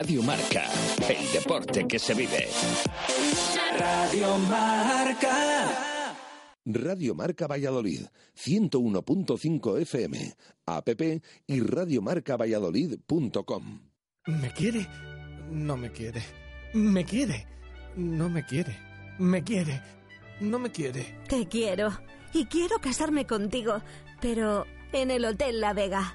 Radio Marca, el deporte que se vive. Radio Marca. Radio Marca Valladolid, 101.5 FM, app y radiomarcavalladolid.com. ¿Me quiere? No me quiere. ¿Me quiere? No me quiere. ¿Me quiere? No me quiere. Te quiero. Y quiero casarme contigo, pero en el Hotel La Vega,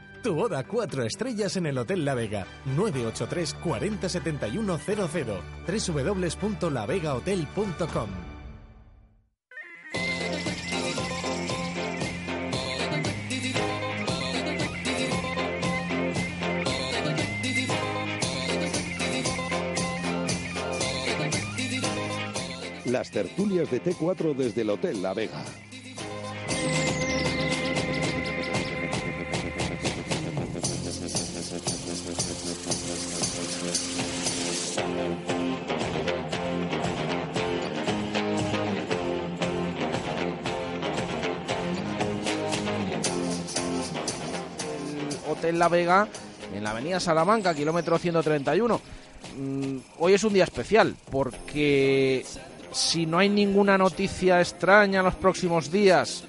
Tu boda cuatro estrellas en el Hotel La Vega. 983 40 71 00. www.lavegahotel.com. Las tertulias de T4 desde el Hotel La Vega. Hotel La Vega, en la avenida Salamanca, kilómetro 131. Mm, Hoy es un día especial porque si no hay ninguna noticia extraña en los próximos días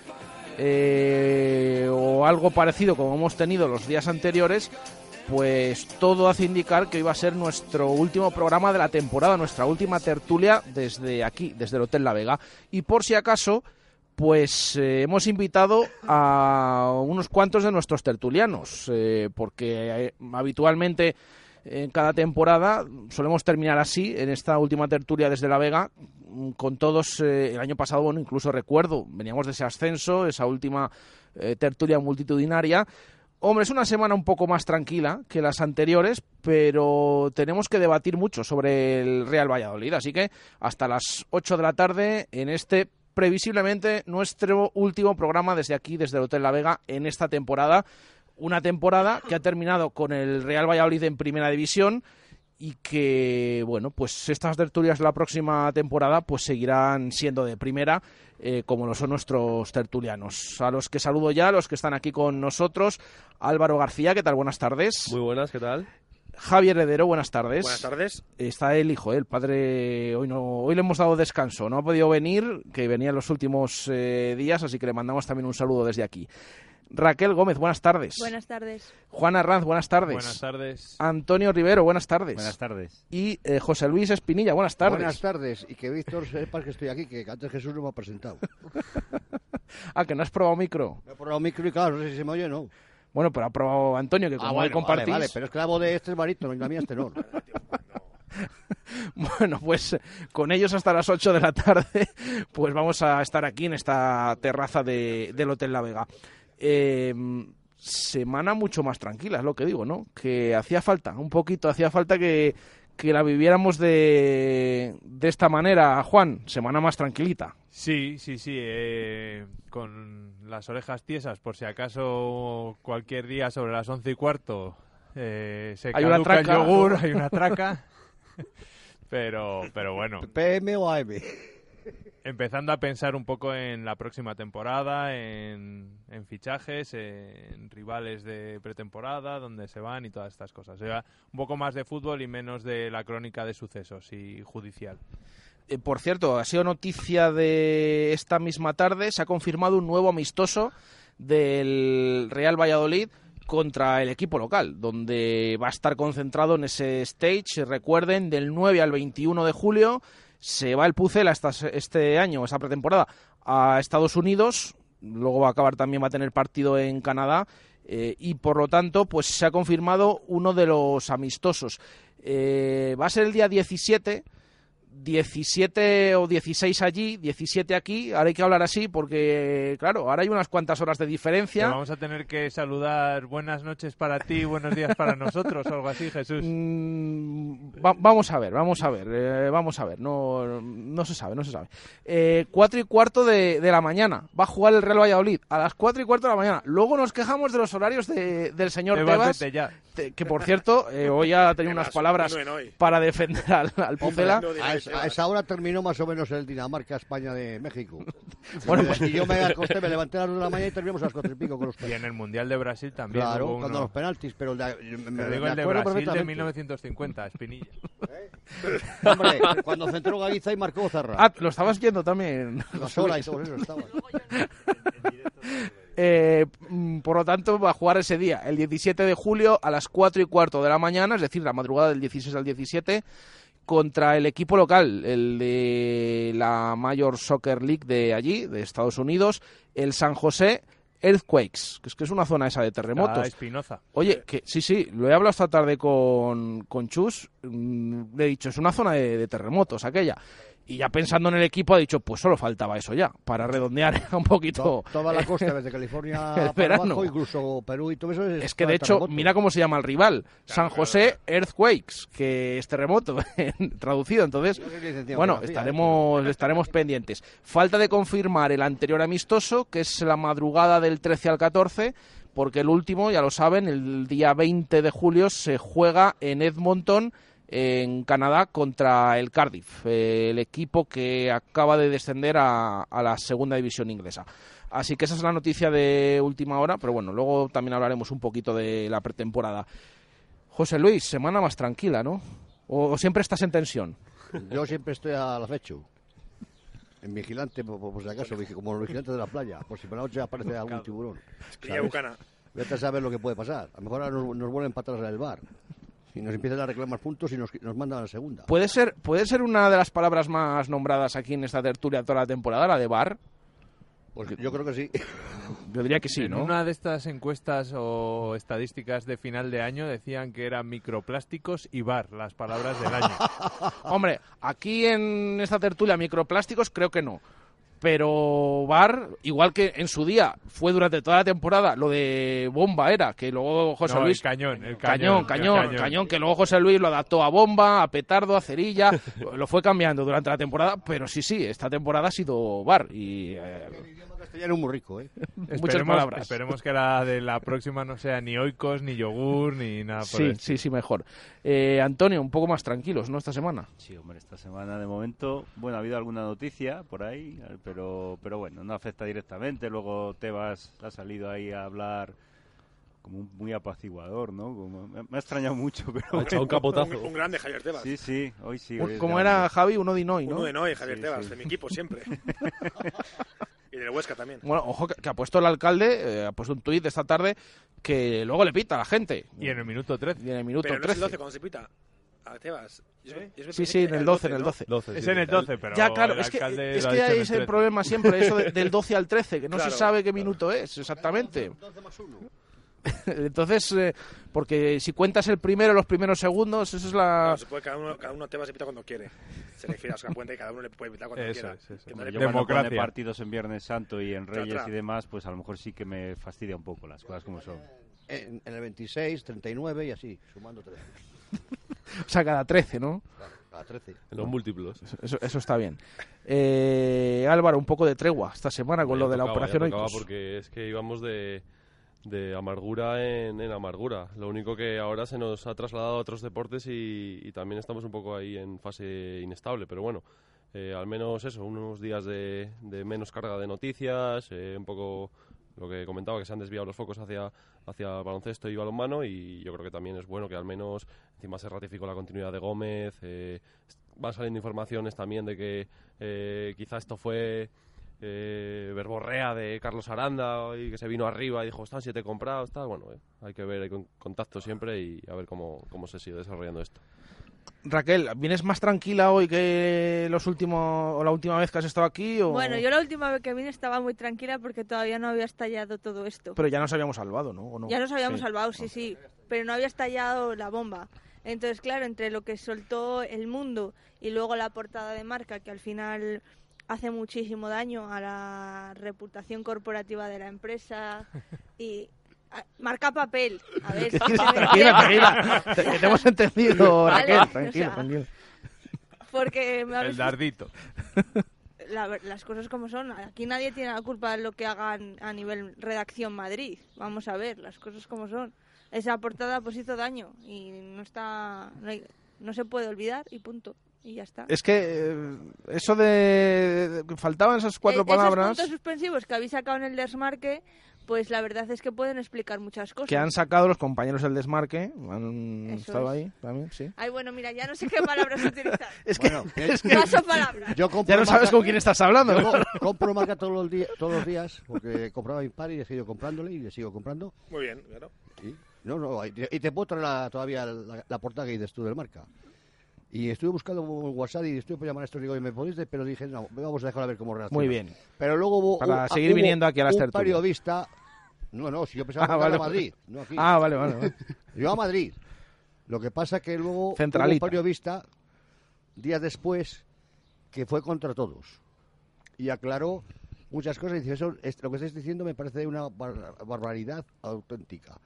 eh, o algo parecido como hemos tenido los días anteriores, pues todo hace indicar que hoy va a ser nuestro último programa de la temporada, nuestra última tertulia desde aquí, desde el Hotel La Vega. Y por si acaso, pues eh, hemos invitado a unos cuantos de nuestros tertulianos, eh, porque eh, habitualmente en cada temporada solemos terminar así, en esta última tertulia desde La Vega, con todos, el año pasado, bueno, incluso recuerdo, veníamos de ese ascenso, esa última tertulia multitudinaria. Hombre, es una semana un poco más tranquila que las anteriores, pero tenemos que debatir mucho sobre el Real Valladolid. Así que hasta las 8 de la tarde en este previsiblemente nuestro último programa desde aquí, desde el Hotel La Vega, en esta temporada. Una temporada que ha terminado con el Real Valladolid en primera división y que, bueno, pues estas tertulias la próxima temporada pues seguirán siendo de primera, eh, como lo son nuestros tertulianos. A los que saludo ya, a los que están aquí con nosotros. Álvaro García, ¿qué tal? Buenas tardes. Muy buenas, ¿qué tal? Javier Heredero, buenas tardes. Buenas tardes. Está el hijo, ¿eh? el padre. Hoy no, hoy le hemos dado descanso, no ha podido venir, que venía en los últimos eh, días, así que le mandamos también un saludo desde aquí. Raquel Gómez, buenas tardes. Buenas tardes. Juan Arranz, buenas tardes. Buenas tardes. Antonio Rivero, buenas tardes. Buenas tardes. Y eh, José Luis Espinilla, buenas tardes. Buenas tardes. Y que Víctor sepa que estoy aquí, que antes Jesús no me ha presentado. ah, que no has probado micro. Me he probado micro y claro, no sé si se me oye o no. Bueno, pero ha probado Antonio, que Ah, como bueno, hoy compartís... Vale, vale, pero es que la voz de este es barítono y la mía es tenor. Bueno, pues con ellos hasta las 8 de la tarde, pues vamos a estar aquí en esta terraza de, del Hotel La Vega. Eh, semana mucho más tranquila, es lo que digo, ¿no? Que hacía falta, un poquito, hacía falta que, que la viviéramos de, de esta manera, Juan, semana más tranquilita. Sí, sí, sí, eh, con las orejas tiesas, por si acaso cualquier día sobre las once y cuarto eh, se Hay una caduca el traca. yogur, hay una traca. pero, pero bueno, PM o AM. Empezando a pensar un poco en la próxima temporada, en, fichajes, en rivales de pretemporada, dónde se van y todas estas cosas. O sea, un poco más de fútbol y menos de la crónica de sucesos y judicial. Eh, por cierto, ha sido noticia de esta misma tarde, se ha confirmado un nuevo amistoso del Real Valladolid contra el equipo local, donde va a estar concentrado en ese stage, recuerden, del 9 al 21 de julio, se va el Pucela esta- este año, esa pretemporada, a Estados Unidos, luego va a acabar también, va a tener partido en Canadá, eh, y por lo tanto, pues se ha confirmado uno de los amistosos. Eh, va a ser el día 17 17 o 16 allí, 17 aquí. Ahora hay que hablar así porque, claro, ahora hay unas cuantas horas de diferencia. vamos a tener que saludar buenas noches para ti, buenos días para nosotros, o algo así, Jesús. Mm, va- vamos a ver, vamos a ver, eh, vamos a ver, no, no se sabe, no se sabe. Eh, cuatro y cuarto de, de la mañana, va a jugar el Real Valladolid a las cuatro y cuarto de la mañana. Luego nos quejamos de los horarios de- del señor Tebas, ya. te- que por cierto, eh, hoy ha tenido unas palabras para defender al, al Pucela. Digáis A, esa- hora terminó más o menos el Dinamarca-España de México. Bueno, Y pues- y yo me acosté, me levanté a las 2 de la mañana y terminamos a las 4 y pico con los Y penaltis. en el Mundial de Brasil también Claro, hubo cuando uno. los penaltis, pero el de, me, me- digo el de Brasil de perfectamente. 1950, Espinilla. Hombre, cuando centró Gaguiza y marcó Zarra. Ah, lo estabas viendo también. La sola y todo eso estaba. Eh, mm, por lo tanto, va a jugar ese día, el 17 de julio, a las 4 y cuarto de la mañana, es decir, la madrugada del 16 al 17, contra el equipo local, el de la Major Soccer League de allí, de Estados Unidos, el San José Earthquakes, que es que es una zona esa de Ah, terremotos. Espinoza. Oye, que sí, sí, lo he hablado esta tarde con, con Chus, mm, le he dicho, es una zona de, de terremotos aquella. Y ya pensando en el equipo ha dicho, pues solo faltaba eso ya, para redondear un poquito To- Toda la costa, desde California El verano. abajo, incluso Perú y todo eso. Es, Es que de hecho, mira cómo se llama el rival, San José Earthquakes, que es terremoto traducido. Entonces, bueno, estaremos estaremos pendientes. Falta de confirmar el anterior amistoso, que es la madrugada del 13 al 14, porque el último, ya lo saben, el día 20 de julio se juega en Edmonton en Canadá contra el Cardiff, eh, el equipo que acaba de descender a, a la segunda división inglesa. Así que esa es la noticia de última hora, pero bueno, luego también hablaremos un poquito de la pretemporada. José Luis, semana más tranquila, ¿no? ¿O, o siempre estás en tensión? Yo siempre estoy al acecho. En vigilante, por, si acaso, como los vigilantes de la playa, por si por la noche aparece algún tiburón. Vete a saber lo que puede pasar. A lo mejor ahora nos, nos vuelven para atrás en el bar. Y nos empiezan a reclamar puntos y nos, nos mandan a la segunda. ¿Puede ser, ¿Puede ser una de las palabras más nombradas aquí en esta tertulia toda la temporada, la de bar? Pues yo creo que sí. Yo diría que sí, en ¿no? una de estas encuestas o estadísticas de final de año decían que eran microplásticos y bar, las palabras del año. Hombre, aquí en esta tertulia microplásticos creo que no. Pero VAR, igual que en su día fue durante toda la temporada, lo de bomba era, que luego José No, el Luis... cañón, el cañón, cañón, cañón, el cañón, que luego José Luis lo adaptó a bomba, a petardo, a cerilla, lo fue cambiando durante la temporada, pero sí, sí, esta temporada ha sido VAR y eh, Castellano muy rico, ¿eh? muchas Esperemos, palabras. esperemos que la de la próxima no sea ni oikos, ni yogur, ni nada por Sí, el sí, sí, mejor. Eh, Antonio, un poco más tranquilos, ¿no? Esta semana. Sí, hombre, esta semana de momento, bueno, ha habido alguna noticia por ahí, pero, pero bueno, no afecta directamente. Luego Tebas ha salido ahí a hablar como un- muy apaciguador, ¿no? Como- me, me ha extrañado mucho, pero... Ha echado un capotazo. Un, un grande Javier Tebas. Sí, sí, hoy sí. Hoy Como grande. era Javi, uno de Noy, ¿no? Uno de Noé, Javier Sí, Tebas, sí. de mi equipo siempre. y del Huesca también. Bueno, ojo que, que ha puesto el alcalde, eh, ha puesto un tuit de esta tarde que luego le pita a la gente. Y en el minuto 13. Y en el minuto Pero no es el 13. 12 cuando se pita. A Tebas. Me Sí, sí, en el 12, en el ¿no? 12. 12, Es sí. en el 12, pero ya, claro, el es que, es que hay el ese 13. problema siempre, eso de- del 12 al 13, que no Claro, se sabe qué minuto es exactamente. Entonces, eh, porque si cuentas el primero, los primeros segundos, eso es la... No, se puede, cada uno, cada uno Tebas se pita cuando quiere. Se refiere a Oscar Puente y cada uno le puede pitar cuando Eso quiera. es, eso. Que Hombre, no yo le- cuando pone Democracia. partidos en Viernes Santo y en Reyes y demás, pues a lo mejor sí que me fastidia un poco las cosas como son. En, en el 26, 39 y así, sumando 13. O sea, cada 13, ¿no? A 13. En los múltiplos. Eso, eso está bien. Eh, Álvaro, un poco de tregua esta semana con Ya lo de la tocaba, operación Oikos. porque es que íbamos de, de amargura en, amargura. Lo único que ahora se nos ha trasladado a otros deportes y, y también estamos un poco ahí en fase inestable. Pero bueno, eh, al menos eso, unos días de, de menos carga de noticias, eh, un poco lo que comentaba, que se han desviado los focos hacia, hacia baloncesto y balonmano y yo creo que también es bueno que al menos encima se ratificó la continuidad de Gómez. eh, van saliendo informaciones también de que eh, quizá esto fue eh, verborrea de Carlos Aranda y que se vino arriba y dijo, están siete comprados, tal. Bueno, eh, hay que ver, hay con- contacto siempre y a ver cómo, cómo se sigue desarrollando esto. Raquel, ¿vienes más tranquila hoy que los últimos o la última vez que has estado aquí? O... Bueno, yo la última vez que vine estaba muy tranquila porque todavía no había estallado todo esto. Pero ya nos habíamos salvado, ¿no? ¿O no? Ya nos habíamos Sí. salvado, sí, sí, pero no había estallado la bomba. Entonces, claro, entre lo que soltó el mundo y luego la portada de marca, que al final hace muchísimo daño a la reputación corporativa de la empresa y a- marca papel. A ver, si se me tranquila, tranquila. Te- hemos entendido, Vale, Raquel. o Tranquila, sea, tranquila. Porque me El dardito. la ver- las cosas como son. Aquí nadie tiene la culpa de lo que hagan a nivel redacción Madrid. Vamos a ver, las cosas como son. Esa portada pues hizo daño y no está, no, hay- no se puede olvidar y punto. Y ya está. Es que eh, eso de... de- Faltaban esas cuatro E- palabras Esos puntos suspensivos que habéis sacado en el Desmarque, pues la verdad es que pueden explicar muchas cosas. que han sacado los compañeros del desmarque. Han Eso estado es. ahí también, sí. Ay, bueno, mira, ya no sé qué palabras utilizar. Es que, es que- Paso palabra. Yo ya no sabes con quién estás hablando. Yo co- compro marca todos los, días, todos los días porque compraba Impar y he seguido comprándole y le sigo comprando. Muy bien, claro. Y, no, no, y te, y te puedo traer la- todavía la, la portada que dices tú del marca. Y estuve buscando WhatsApp y estuve por llamar a esto y digo, ¿me podéis? de-?" Pero dije, no, vamos a dejar a ver cómo reacciona. Muy bien. Pero luego hubo Para un- seguir hubo viniendo aquí a las un tertulias. periodista... No, no, si yo pensaba Ah, que vale. a Madrid, no aquí. Ah, vale, vale, vale. Yo a Madrid. Lo que pasa que luego hubo Centralita. un periodista, días después, que fue contra todos. Y aclaró muchas cosas y dice, eso, es- lo que estáis diciendo me parece una bar- barbaridad auténtica.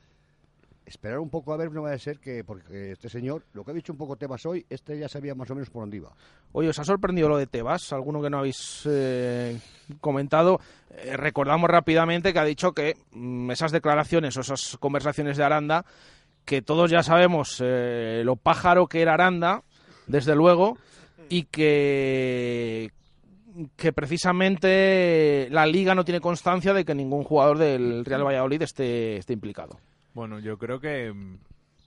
Esperar un poco a ver, no va a ser que, porque este señor, lo que ha dicho un poco Tebas hoy, este ya sabía más o menos por dónde iba. Oye, ¿os ha sorprendido lo de Tebas? Alguno que no habéis eh, comentado. Eh, recordamos rápidamente que ha dicho que mm, esas declaraciones o esas conversaciones de Aranda, que todos ya sabemos eh, lo pájaro que era Aranda, desde luego, y que, que precisamente la liga no tiene constancia de que ningún jugador del Real Valladolid esté, esté implicado. Bueno, yo creo que mm,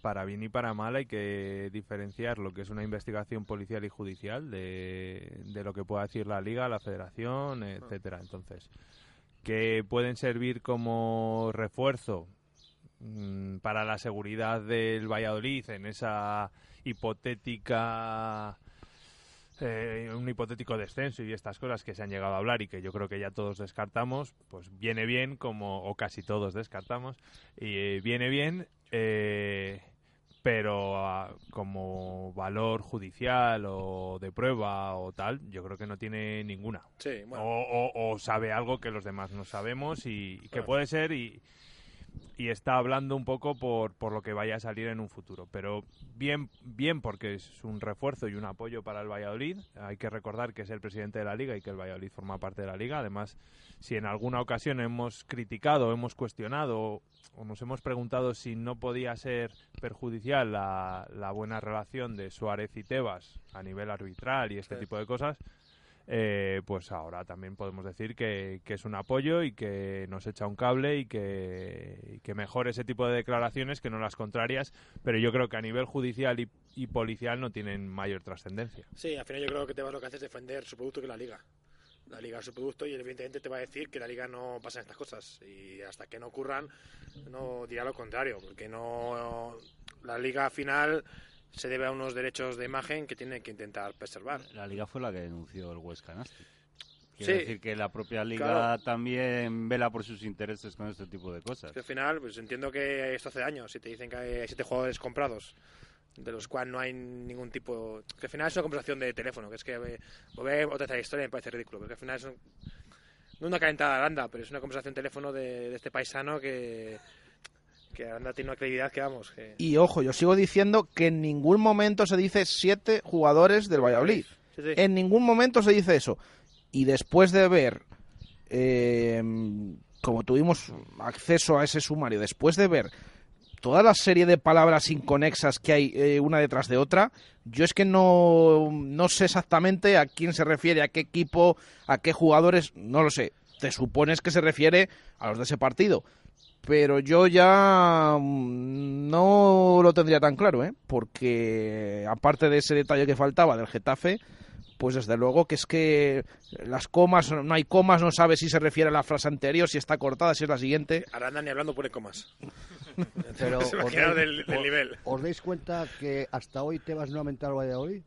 para bien y para mal hay que diferenciar lo que es una investigación policial y judicial de, de lo que pueda decir la liga, la federación, etcétera. Entonces, que pueden servir como refuerzo mm, para la seguridad del Valladolid en esa hipotética eh, un hipotético descenso y estas cosas que se han llegado a hablar y que yo creo que ya todos descartamos, pues viene bien, como o casi todos descartamos, y eh, viene bien, eh, pero ah, como valor judicial o de prueba o tal, yo creo que no tiene ninguna. Sí, bueno. o, o- o sabe algo que los demás no sabemos y, y que puede ser y, y está hablando un poco por, por lo que vaya a salir en un futuro. Pero bien, bien porque es un refuerzo y un apoyo para el Valladolid. Hay que recordar que es el presidente de la liga y que el Valladolid forma parte de la liga. Además, si en alguna ocasión hemos criticado, hemos cuestionado o nos hemos preguntado si no podía ser perjudicial la, la buena relación de Suárez y Tebas a nivel arbitral y este tipo de cosas, eh, pues ahora también podemos decir que, es un apoyo y que nos echa un cable y que, y mejore ese tipo de declaraciones que no las contrarias, pero yo creo que a nivel judicial y, policial no tienen mayor trascendencia. Sí, al final yo creo que Tebas lo que hace es defender su producto que la liga. La liga es su producto y evidentemente te va a decir que la liga no pasa estas cosas y hasta que no ocurran no dirá lo contrario, porque no la liga al final se debe a unos derechos de imagen que tiene que intentar preservar. La liga fue la que denunció el Huesca Nastic. Quiero Sí. decir que la propia liga Claro. también vela por sus intereses con este tipo de cosas. Que al final, pues entiendo que esto hace años. Si te dicen que hay siete jugadores comprados, de los cuales no hay ningún tipo. Que al final es una conversación de teléfono. Que es que eh, volver otra vez a la historia me parece ridículo. Porque al final es un- no una calentada de Aranda, pero es una conversación de teléfono de, de este paisano que. Que Aranda tiene una credibilidad que vamos. Que... Y ojo, yo sigo diciendo que en ningún momento se dice siete jugadores del Valladolid. Sí, sí. En ningún momento se dice eso. Y después de ver, eh, como tuvimos acceso a ese sumario, después de ver toda la serie de palabras inconexas que hay eh, una detrás de otra, yo es que no, no sé exactamente a quién se refiere, a qué equipo, a qué jugadores, no lo sé. Te supones que se refiere a los de ese partido. Pero yo ya mm, no lo tendría tan claro, ¿eh? Porque aparte de ese detalle que faltaba del Getafe, pues desde luego que es que las comas, no hay comas, no sabe si se refiere a la frase anterior, si está cortada, si es la siguiente. Aranda ni hablando pone comas. Pero os dais- del, del os- nivel. ¿Os dais cuenta que hasta hoy Tebas no ha mentado al Valladolid?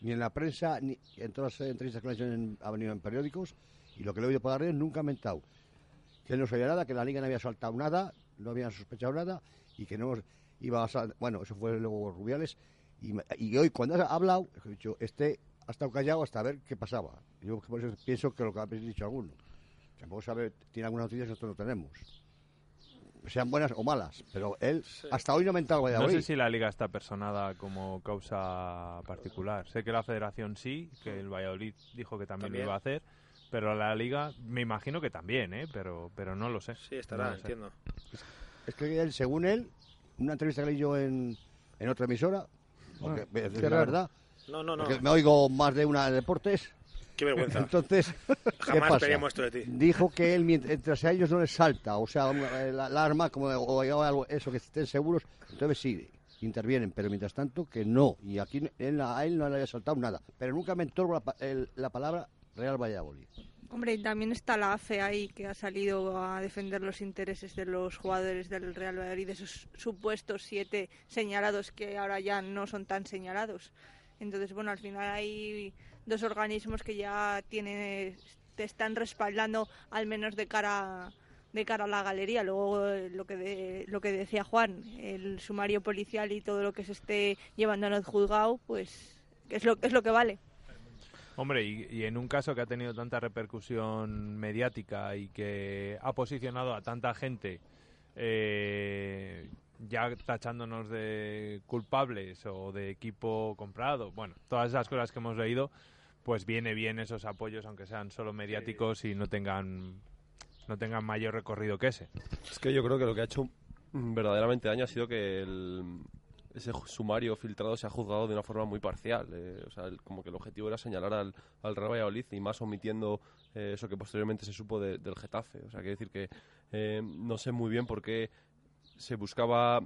Ni en la prensa, ni en todas las entrevistas que le han hecho en, ha venido en periódicos, y lo que le he oído por las redes nunca ha mentado. Que él no sabía nada, que la liga no había saltado nada, no habían sospechado nada, y que no... iba a sal- bueno, eso fue luego Rubiales, y, y hoy cuando ha hablado, he dicho, este ha estado callado hasta ver qué pasaba. Yo por eso pienso que lo que habéis dicho alguno, a ver, tiene algunas noticias que nosotros no tenemos. Sean buenas o malas, pero él hasta hoy no ha mentado al No Valladolid. sé si la liga está personada como causa particular. Sé que la federación sí, que el Valladolid dijo que también, También. lo iba a hacer, pero la liga me imagino que también, ¿eh? Pero, pero no lo sé. Sí, estará, No entiendo. Es que él, según él, una entrevista que leí yo en, en otra emisora, porque Ah, es la raro. verdad, No, no, no. porque me oigo más de una de deportes. Qué vergüenza. Entonces, ¿qué Jamás pasa? pedíamos esto de ti. Dijo que él, mientras a ellos no les salta, o sea, eh, la, la arma, como, o algo, eso, que estén seguros, entonces sí, intervienen, pero mientras tanto que no. Y aquí él, a él no le haya saltado nada. Pero nunca mentó la, pa- el- la palabra Real. Hombre, y también está la AFE ahí que ha salido a defender los intereses de los jugadores del Real Valladolid, de esos supuestos siete señalados que ahora ya no son tan señalados. Entonces, bueno, al final hay dos organismos que ya tienen, te están respaldando al menos de cara de cara a la galería. Luego eh, lo que de- lo que decía Juan, el sumario policial y todo lo que se esté llevando en el juzgado, pues es lo es lo que vale. Hombre, y, y en un caso que ha tenido tanta repercusión mediática y que ha posicionado a tanta gente eh, ya tachándonos de culpables o de equipo comprado, bueno, todas esas cosas que hemos leído, pues viene bien esos apoyos, aunque sean solo mediáticos y no tengan no tengan mayor recorrido que ese. Es que yo creo que lo que ha hecho verdaderamente daño ha sido que el- ese sumario filtrado se ha juzgado de una forma muy parcial. eh, o sea, el- como que el objetivo era señalar al, al Real Valladolid y más omitiendo eh, eso que posteriormente se supo de- del Getafe. O sea, quiere decir que eh, no sé muy bien por qué se buscaba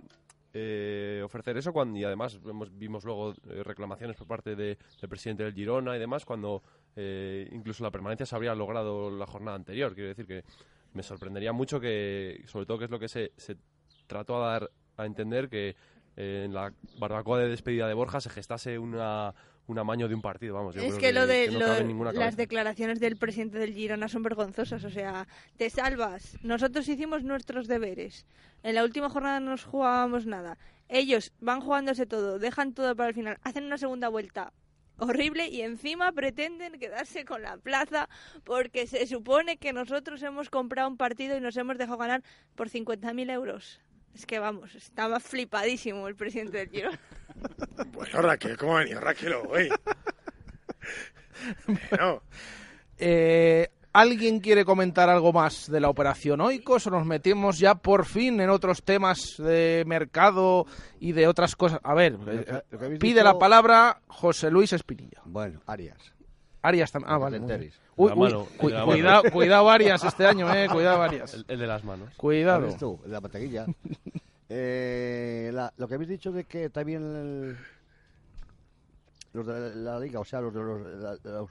eh, ofrecer eso cuando y además vemos, vimos luego reclamaciones por parte de- del presidente del Girona y demás cuando eh, incluso la permanencia se habría logrado la jornada anterior. Quiero decir que me sorprendería mucho que, sobre todo que es lo que se trató a dar a entender que eh, en la barbacoa de despedida de Borja se gestase una, un amaño de un partido. Vamos, yo es creo que lo de que no lo- ninguna las declaraciones del presidente del Girona son vergonzosas. O sea, te salvas. Nosotros hicimos nuestros deberes. En la última jornada no nos jugábamos nada. Ellos van jugándose todo, dejan todo para el final, hacen una segunda vuelta horrible y encima pretenden quedarse con la plaza porque se supone que nosotros hemos comprado un partido y nos hemos dejado ganar por 50.000 euros. Es que vamos, estaba flipadísimo el presidente del Girona. Bueno, Raquel, ¿cómo ha venido Raquel hoy? Bueno, Eh, ¿Alguien quiere comentar algo más de la operación Oikos o nos metemos ya por fin en otros temas de mercado y de otras cosas? A ver, pide dicho- la palabra José Luis Espinilla. Bueno, Arias. Arias también. Ah, vale. Uy, cu- cuidado, cuidado Arias este año, eh, cuidado Arias. El, el de las manos. Cuidado. ¿Sabes tú? La pataguilla. Eh, la- lo que habéis dicho de que también el- los de la liga, o sea, los de los... la- los.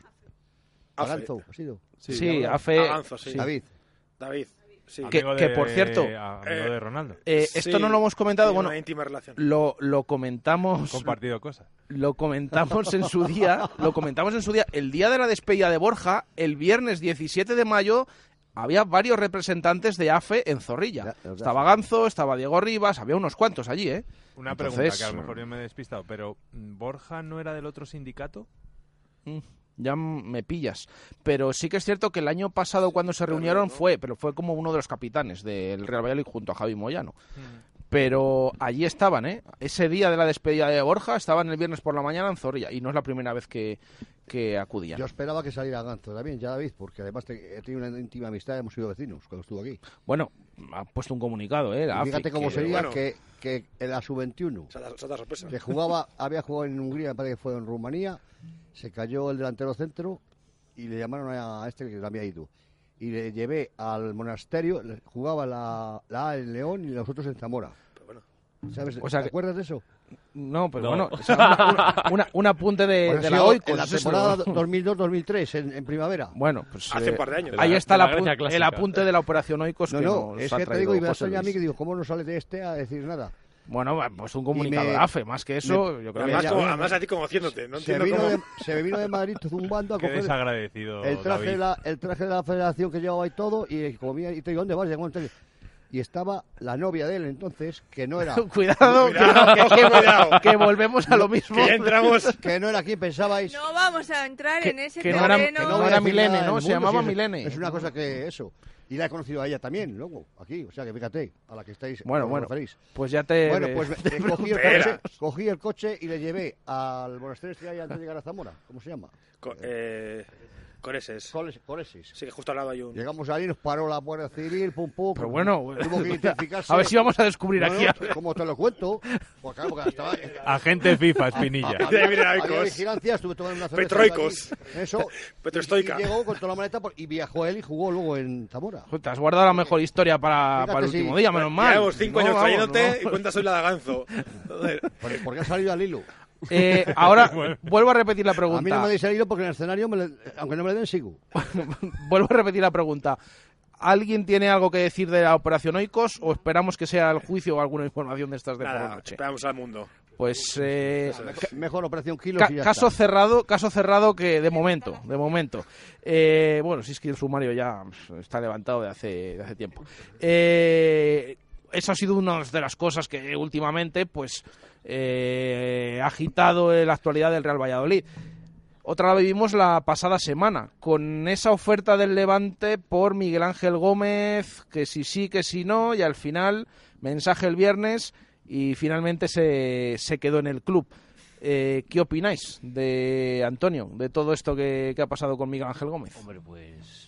Aganzo, ¿ha sido? Sí, Afe- Avanzo, sí. David. David, sí. Que- Amigo que, de- por cierto, amigo Eh, de Ronaldo. Eh, Sí, esto no lo hemos comentado, bueno, una íntima relación. lo, lo comentamos Compartido cosas. lo comentamos en su día, lo comentamos en su día, el día de la despedida de Borja, el viernes 17 de mayo, había varios representantes de AFE en Zorrilla. Ya, Estaba. Ganzo, estaba Diego Rivas, había unos cuantos allí, ¿eh? Una Entonces, pregunta que a lo mejor yo me he despistado, pero mm, ¿Borja no era del otro sindicato? Mm, Ya me pillas. Pero sí que es cierto que el año pasado cuando se reunieron fue, pero fue como uno de los capitanes del Real Valladolid junto a Javi Moyano. Pero allí estaban, ¿eh? Ese día de la despedida de Borja estaban el viernes por la mañana en Zorrilla y no es la primera vez que, que acudían. Yo esperaba que saliera Ganzo también, ya David, porque además te- he tenido una íntima amistad, hemos sido vecinos cuando estuvo aquí. Bueno, ha puesto un comunicado, ¿eh? La fíjate cómo que- sería bueno. que, que en la sub-21, Salta, salta sorpresa. que jugaba, había jugado en Hungría, me parece que fue en Rumanía, se cayó el delantero centro y le llamaron a este que había ido. Y le llevé al monasterio, le- jugaba la, la A en León y los otros en Zamora. Pero bueno, ¿Sabes? O sea ¿Te que- acuerdas de eso? No, pero No. bueno, o sea, una- una- un apunte de, Bueno, de la en la temporada 2000-2003, en, en primavera. Bueno, pues hace eh, un par de años. ahí la- está de la el, apunte de la operación Oikos No, que no, nos es ha que te digo, y me a mí que digo, ¿cómo no sale de este a decir nada? Bueno, pues un comunicado me- de AFE, más que eso, me- yo creo Además, que ya- como- además a ti conociéndote, no Se vino, cómo... de, se vino de Madrid zumbando a Qué coger desagradecido, el traje, de la, el traje de la federación que llevaba y todo, y como mira, y te digo, ¿dónde vas? Y estaba la novia de él entonces, que no era... Cuidado, Cuidado, que, que- cuidado. que volvemos a lo mismo. Que entramos. Que no era quien pensabais. No vamos a entrar Que- en ese que no era- terreno. que no era Milene, ¿no? Se llamaba si es- Milene. Es una cosa que eso. Y la he conocido a ella también, luego, aquí. O sea, que fíjate, a la que estáis... Bueno, bueno. referís. Pues ya te. Bueno, pues me cogí, el coche, cogí el coche y le llevé al monasterio que hay antes de llegar a Zamora. ¿Cómo se llama? Co- eh, Coreses. Coles- Colesis. Sí, que justo al lado hay un... Llegamos allí, nos paró la Guardia Civil, pum, pum. Pero bueno, tuvo que identificarse. a ver si vamos a descubrir No, no, aquí. como te lo cuento. Pues claro, porque estaba, Agente FIFA, Espinilla. Había vigilancia, estuve tomando una. Petroicos. Eso. Petrostoica. Y, y llegó con toda la maleta por- y viajó él y jugó luego en Zamora. Te has guardado la mejor historia para, para el último día, menos mal. Llevamos cinco No, años trayéndote no. y cuentas hoy la de Ganzo. Joder. Por- Porque ha salido al hilo. Eh, ahora, vuelvo a repetir la A mí no pregunta. me deis el hilo porque en el escenario, me le- aunque no me le den, sigo. Vuelvo a repetir la pregunta. ¿Alguien tiene algo que decir de la operación Oikos o esperamos que sea el juicio o alguna información de estas de por la Nada, noche? esperamos al mundo. Pues eh, Mejor, operación kilos ca- y ya caso está. cerrado, caso cerrado que de momento, de momento. Eh, bueno, si es que el sumario ya está levantado de hace, de hace tiempo. Eh, eso ha sido una de las cosas que últimamente pues eh, agitado la actualidad del Real Valladolid. Otra la vivimos la pasada semana, con esa oferta del Levante por Miguel Ángel Gómez, que si sí, que si no, y al final, mensaje el viernes, y finalmente se, se quedó en el club. Eh, ¿Qué opináis de Antonio, de todo esto que, que ha pasado con Miguel Ángel Gómez? Hombre, pues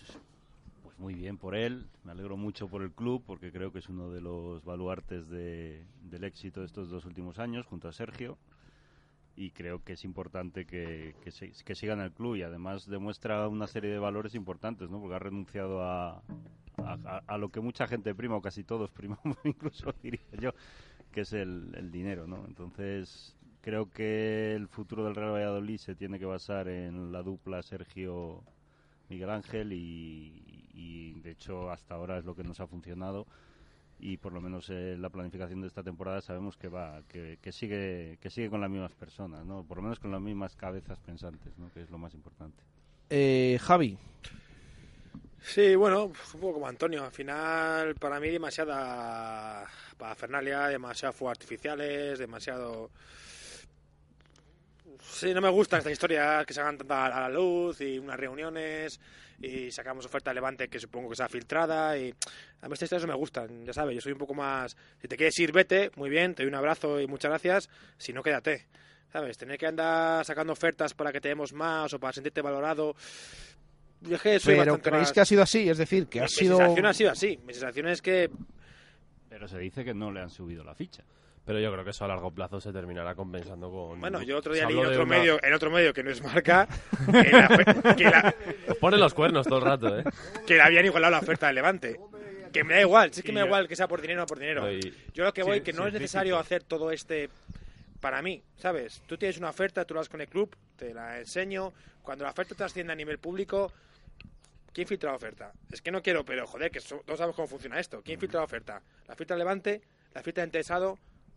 muy bien por él. Me alegro mucho por el club porque creo que es uno de los baluartes de- del éxito de estos dos últimos años junto a Sergio. Y creo que es importante que, que, se- que siga en el club y además demuestra una serie de valores importantes, ¿no? Porque ha renunciado a, a- a lo que mucha gente prima, o casi todos primamos, incluso diría yo, que es el, el dinero, ¿no? Entonces, creo que el futuro del Real Valladolid se tiene que basar en la dupla Sergio Miguel Ángel y, y, de hecho hasta ahora es lo que nos ha funcionado. Y por lo menos eh, la planificación de esta temporada sabemos que va que, que sigue que sigue con las mismas personas no por lo menos con las mismas cabezas pensantes no que es lo más importante. Eh, Javi, Sí, bueno, un poco como Antonio. Al final, para mí, demasiada parafernalia, demasiado fuegos artificiales, demasiado. Sí, no me gustan estas historias que se hagan tanta a la luz y unas reuniones y sacamos oferta de Levante que supongo que sea filtrada y a mí estas historias no me gustan, ya sabes, yo soy un poco más... Si te quieres ir, vete, muy bien, te doy un abrazo y muchas gracias, si no, quédate. ¿Sabes? Tener que andar sacando ofertas para que te demos más o para sentirte valorado... Yo es que soy pero ¿creéis más- que ha sido así? Es decir, que mi, ha mi sido... sensación ha sido así. Mi sensación es que pero se dice que no le han subido la ficha Pero yo creo que eso a largo plazo se terminará compensando con... Bueno, yo otro día leí en otro, una- medio, en otro medio que no es marca que, la, que, la- Os ponen los cuernos todo el rato, ¿eh? que le habían igualado la oferta del Levante. Que me da igual, sí que me da igual que sea por dinero o por dinero. Y- Yo lo que voy, Sí, que no sí, es necesario hacer todo este para mí, ¿sabes? Tú tienes una oferta, tú la das con el club, te la enseño. Cuando la oferta trasciende a nivel público, ¿quién filtra la oferta? Es que no quiero, pero joder, que so- todos sabemos cómo funciona esto. ¿Quién filtra la oferta? ¿La filtra Levante? ¿La filtra el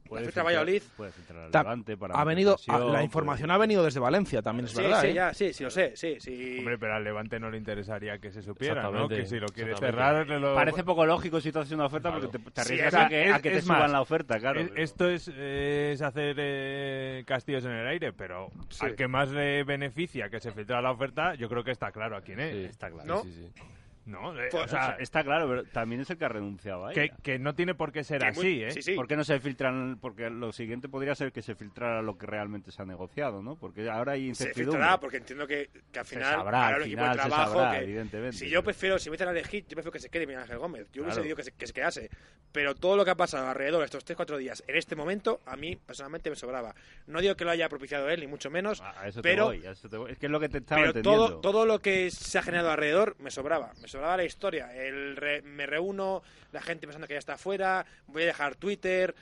interesado? ¿La Puede filtra Valladolid? puede filtrar al Ta- Levante para ha venido, a- la puede- información ha venido desde Valencia, también es Sí, verdad. sí, ¿eh? ya, sí, sí, lo sé, sí, sí. Hombre, pero al Levante no le interesaría que se supiera, ¿no? Que si lo quiere cerrar... lo- Parece poco lógico si tú haces una oferta Claro. porque te, te Sí, arriesgas sea, a que, a es- que te suban más, la oferta, claro. es- Esto es, es hacer eh, castillos en el aire, pero al que más le beneficia que se filtra la oferta, yo creo que está claro a quién es. Sí, está claro. ¿No? Sí, sí. No, Eh, Pues, o sea, está claro, pero también es el que ha renunciado a que, no tiene por qué ser Que así, muy- ¿eh? Sí, sí. ¿Por qué no se filtran? Porque lo siguiente podría ser que se filtrara lo que realmente se ha negociado, ¿no? Porque ahora hay Se incertidumbre. filtrará porque entiendo que, que al Se final sabrá, habrá al final se trabajo sabrá, evidentemente, si yo prefiero si me dicen a elegir yo prefiero que se quede Miguel Ángel Gómez yo hubiese dicho que se, que se quedase pero todo lo que ha pasado alrededor de estos 3-4 días en este momento a mí personalmente me sobraba no digo que lo haya propiciado él ni mucho menos A eso te pero voy, eso te voy. Es que es lo que te estaba pero entendiendo. todo, todo lo que se ha generado alrededor me sobraba. Me sobraba la historia. El re- me reúno, la gente pensando que ya está fuera, voy a dejar Twitter.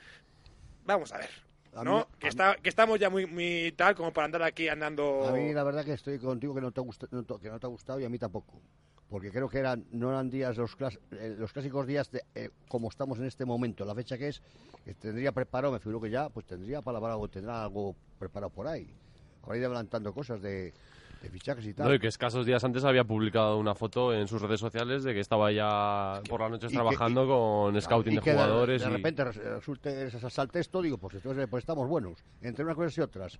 Vamos a ver. A ¿No? mí- que, está, que estamos ya muy, muy tal como para andar aquí andando. A mí la verdad que estoy contigo que no te ha gustado, no que no te ha gustado y a mí tampoco. Porque creo que eran no eran días los, clas- eh, los clásicos días de, eh, como estamos en este momento, la fecha que es, que tendría preparado, me figuro que ya, pues tendría para lavar algo, tendrá algo preparado por ahí. Habrá ido adelantando cosas de... de fichajes y tal. No, y que escasos días antes había publicado una foto en sus redes sociales de que estaba ya por las noches y que- trabajando con scouting y de que de- jugadores. De, y... repente res- resulte salte esto, digo, pues, entonces, pues estamos buenos. Entre unas cosas y otras.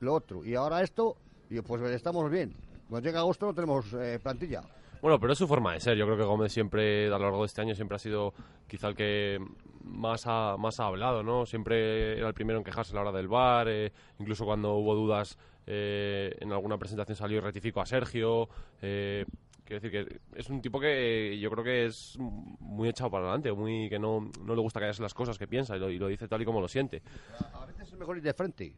Lo otro. Y ahora esto, digo, pues estamos bien. Cuando llega agosto no tenemos eh, plantilla. Bueno, pero es su forma de ser. Yo creo que Gómez siempre, a lo largo de este año, siempre ha sido quizá el que más ha, más ha hablado, ¿no? Siempre era el primero en quejarse a la hora del bar, eh, incluso cuando hubo dudas eh, en alguna presentación salió y rectificó a Sergio. eh, quiero decir que es un tipo que yo creo que es muy echado para adelante, muy que no, no le gusta callarse las cosas que piensa y lo, y lo dice tal y como lo siente. A veces es mejor ir de frente.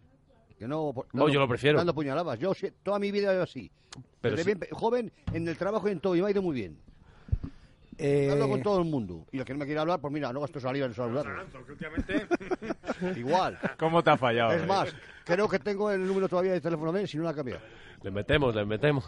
Que no, No, yo lo prefiero. Dando puñaladas. Yo toda mi vida yo así. Pero Desde sí. bien pe- joven, en el trabajo y en todo, y me ha ido muy bien. Eh, Hablo con todo el mundo. Y el que no me quiere hablar, pues mira, no gasto saliva en saludarlo. Igual. ¿Cómo te ha fallado? Es eh? más, creo que tengo el número todavía de teléfono de él, si no lo ha cambiado. Le metemos, le metemos.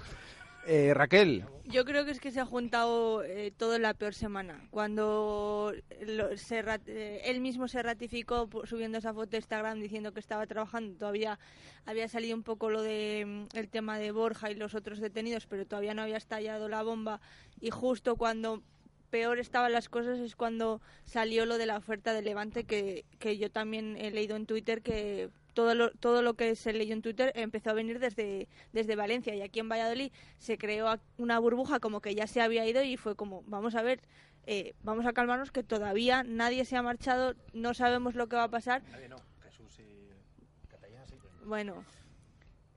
Eh, Raquel, Yo creo que es que se ha juntado eh, todo en la peor semana. Cuando lo- se eh, él mismo se ratificó subiendo esa foto de Instagram diciendo que estaba trabajando, todavía había salido un poco lo de mm, el tema de Borja y los otros detenidos, pero todavía no había estallado la bomba. Y justo cuando peor estaban las cosas es cuando salió lo de la oferta de Levante, que, que yo también he leído en Twitter que todo lo, todo lo que se leyó en Twitter empezó a venir desde, desde Valencia y aquí en Valladolid se creó una burbuja como que ya se había ido y fue como, vamos a ver, eh, vamos a calmarnos que todavía nadie se ha marchado, no sabemos lo que va a pasar. Bueno,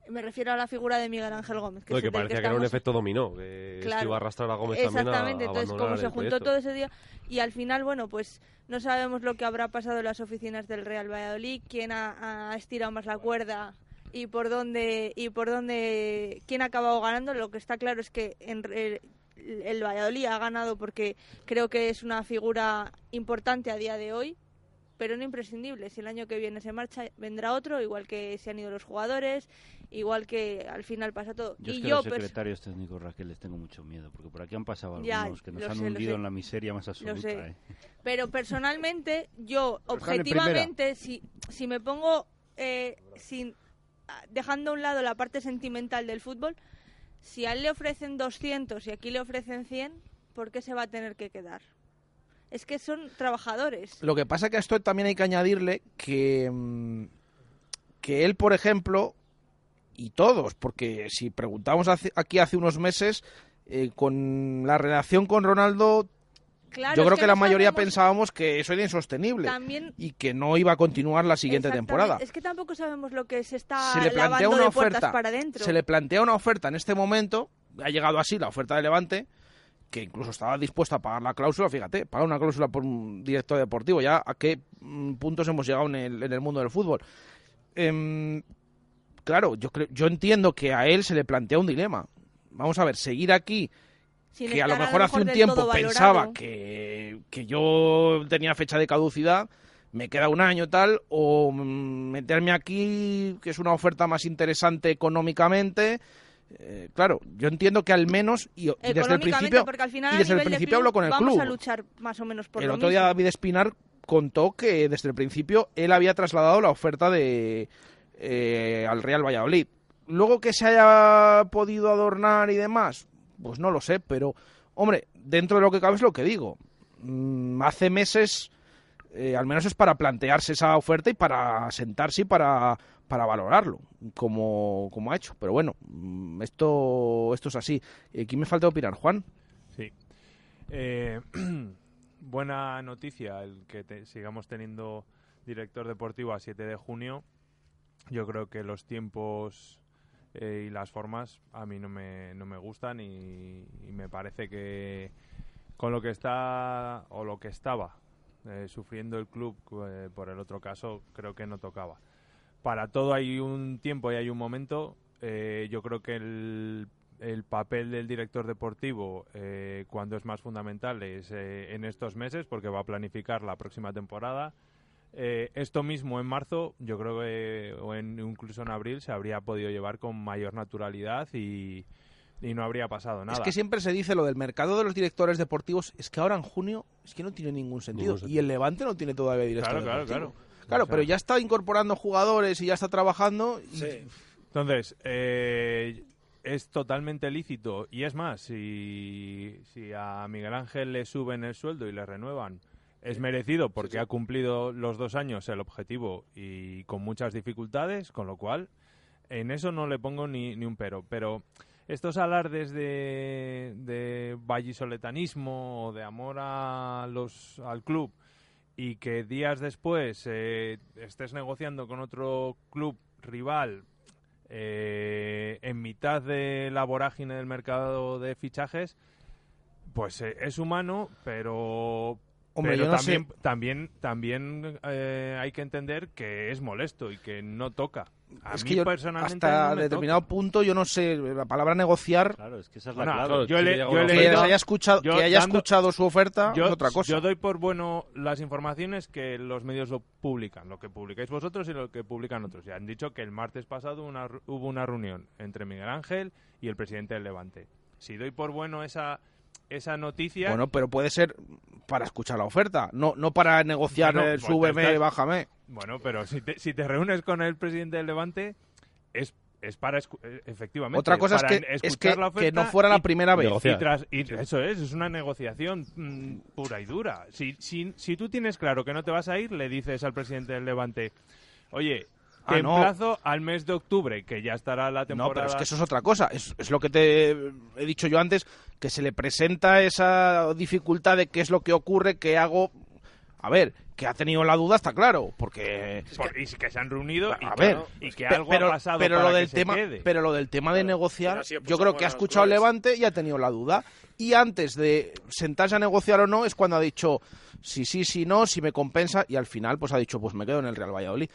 me refiero a la figura de Miguel Ángel Gómez. No, que el del parecía que era un efecto dominó, que esto iba a arrastrar a Gómez también Exactamente, entonces como se el juntó todo ese día y al final, bueno, pues no sabemos lo que habrá pasado en las oficinas del Real Valladolid, quién ha, ha estirado más la cuerda y por dónde y por dónde quién ha acabado ganando. Lo que está claro es que en re- el Valladolid ha ganado porque creo que es una figura importante a día de hoy, pero no imprescindible. Si el año que viene se marcha, vendrá otro, igual que se han ido los jugadores, igual que al final pasa todo. Yo es y que yo los secretarios técnicos, Raquel, les tengo mucho miedo, porque por aquí han pasado Ya, algunos que nos han sé, hundido en la miseria más absoluta. ¿eh? Pero personalmente, yo Pero objetivamente, si, si me pongo eh, sin ah, dejando a un lado la parte sentimental del fútbol, si a él le ofrecen 200 y aquí le ofrecen 100, ¿por qué se va a tener que quedar? Es que son trabajadores. Lo que pasa que a esto también hay que añadirle que, mm, que él, por ejemplo, y todos, porque si preguntamos hace- aquí hace unos meses, eh, con la relación con Ronaldo, Claro, yo es creo que la mayoría sabemos- pensábamos que eso era insostenible También y que no iba a continuar la siguiente temporada. Es que tampoco sabemos lo que se está se le plantea lavando una de puertas oferta para adentro. se le plantea una oferta en este momento ha llegado así la oferta de Levante que incluso estaba dispuesta a pagar la cláusula fíjate pagar una cláusula por un director deportivo ya a qué mm, puntos hemos llegado en el, en el mundo del fútbol Em, claro yo creo yo entiendo que a él se le plantea un dilema vamos a ver seguir aquí Sin que a lo estar mejor hace un tiempo pensaba que, que yo tenía fecha de caducidad, me queda un año tal, o mm, meterme aquí, que es una oferta más interesante económicamente. Eh, claro, yo entiendo que al menos, y, y desde el principio, al final y desde el principio hablo con el vamos club. a luchar más o menos por el lo otro día. David Espinar contó que desde el principio él había trasladado la oferta de eh, al Real Valladolid. Luego que se haya podido adornar y demás, pues no lo sé, pero hombre, dentro de lo que cabe es lo que digo. Mm, hace meses, eh, al menos es para plantearse esa oferta y para sentarse y para, para valorarlo, como, como ha hecho. Pero bueno, esto, esto es así. Aquí me falta opinar, Juan. Sí. Eh, buena noticia el que te- sigamos teniendo director deportivo a 7 de junio. Yo creo que los tiempos eh, y las formas a mí no me, no me gustan y, y me parece que con lo que está o lo que estaba eh, sufriendo el club eh, por el otro caso creo que no tocaba. Para todo hay un tiempo y hay un momento. Eh, yo creo que el, el papel del director deportivo eh, cuando es más fundamental es eh, en estos meses porque va a planificar la próxima temporada. Eh, esto mismo en marzo, yo creo que, o en, incluso en abril, se habría podido llevar con mayor naturalidad y, y no habría pasado nada. Es que siempre se dice lo del mercado de los directores deportivos, es que ahora en junio es que no tiene ningún sentido. Y el Levante no tiene todavía director Claro, claro, deportivo. claro. Claro, O sea- pero ya está incorporando jugadores y ya está trabajando. y- Entonces, eh, es totalmente lícito. Y es más, si, si a Miguel Ángel le suben el sueldo y le renuevan, es merecido porque ha cumplido los dos años el objetivo y con muchas dificultades, con lo cual en eso no le pongo ni, ni un pero. Pero estos alardes de, de vallisoletanismo o de amor a los, al club y que días después eh, estés negociando con otro club rival eh, en mitad de la vorágine del mercado de fichajes, pues eh, es humano, pero, Hombre, pero no también, también, también eh, hay que entender que es molesto y que no toca. A es mí que yo, personalmente hasta no me determinado punto yo no sé la palabra negociar Claro, es que esa es Bueno, la clave. yo le- yo he que haya escuchado yo que haya dando- escuchado su oferta yo, es otra cosa yo doy por bueno las informaciones que los medios lo publican, lo que publicáis vosotros y lo que publican otros. Ya han dicho que el martes pasado una hubo una reunión entre Miguel Ángel y el presidente del Levante. Si doy por bueno esa esa noticia, bueno pero puede ser para escuchar la oferta no no para negociar Bueno, pues súbeme estás- bájame bueno, pero si te, si te reúnes con el presidente del Levante es es para escu- eh, efectivamente Otra cosa es para que- es escuchar que- la que oferta no fuera la y- primera vez. y tras- y eso es es una negociación mm, pura y dura si, si si tú tienes claro que no te vas a ir le dices al presidente del Levante oye Ah, no. emplazo al mes de octubre que ya estará la temporada No, pero es que eso es otra cosa. Es, es lo que te he dicho yo antes, que se le presenta esa dificultad de qué es lo que ocurre, qué hago. A ver, que ha tenido la duda está claro, porque... Por- y que se han reunido y A que, ver, y que algo pero, ha pasado pero para lo que del se tema, quede. pero lo del tema de negociar, yo puesto creo que ha escuchado clubes. Levante y ha tenido la duda. Y antes de sentarse a negociar o no, es cuando ha dicho sí, sí, sí, no, si me compensa, y al final pues ha dicho pues me quedo en el Real Valladolid.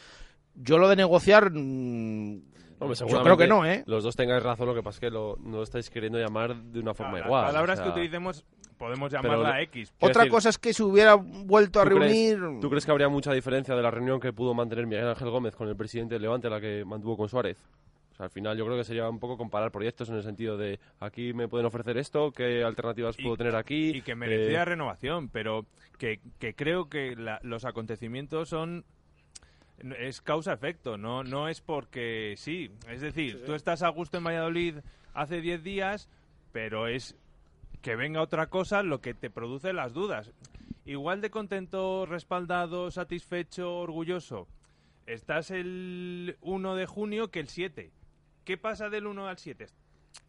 Yo lo de negociar, mm, Hombre, yo seguramente creo que no, ¿eh? Los dos tengáis razón, lo que pasa es que lo, no lo estáis queriendo llamar de una forma Las igual. palabras o que utilicemos podemos Pero llamarla lo- X Otra decir, cosa es que se hubiera vuelto a ¿tú crees- reunir... ¿Tú crees que habría mucha diferencia de la reunión que pudo mantener Miguel Ángel Gómez con el presidente del Levante, la que mantuvo con Suárez? O sea, al final yo creo que sería un poco comparar proyectos en el sentido de aquí me pueden ofrecer esto, qué alternativas Y- puedo tener aquí. y que merecía eh, renovación, pero que, que creo que la- los acontecimientos son es causa-efecto, no no es porque sí. Es decir, tú estás a gusto en Valladolid hace 10 días, pero es que venga otra cosa lo que te produce las dudas. Igual de contento, respaldado, satisfecho, orgulloso. Estás el 1 de junio que el 7. ¿Qué pasa del 1 al 7?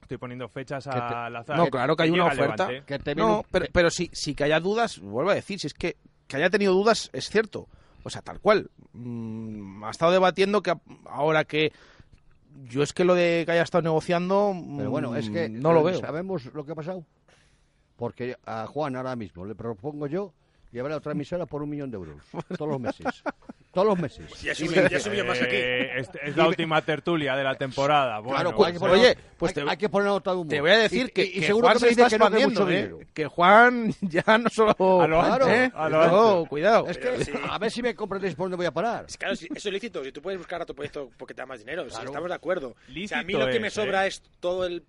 Estoy poniendo fechas te- al azar. No, claro que hay una oferta. Que te No, pero, pero si, si que haya dudas, vuelvo a decir, si es que, que haya tenido dudas es cierto. O sea, tal cual. Mm, ha estado debatiendo que ahora que yo es que lo de que haya estado negociando Pero bueno, es que mm, no lo veo. ¿Sabemos lo que ha pasado? Porque a Juan ahora mismo le propongo yo llevar a otra emisora por un millón de euros todos los meses. todos los meses. Ya me ya dice, subió más aquí. Eh, es, es la última tertulia de la temporada. Bueno, Claro, pues, hay que poner- oye, pues hay, te- hay que poner de humor. Te voy a decir Y- que, y, que seguro Juan que se me está que no expandiendo, ¿eh? dinero. Que Juan ya no solo... A lo Claro, ¿eh? a lo Cuidado, ancho. cuidado. Es que a ver si me comprendes por dónde voy a parar. Es Claro, eso es lícito. Si tú puedes buscar a tu proyecto porque te da más dinero, si estamos de acuerdo. Si a mí lo que me sobra ¿eh? es todo el.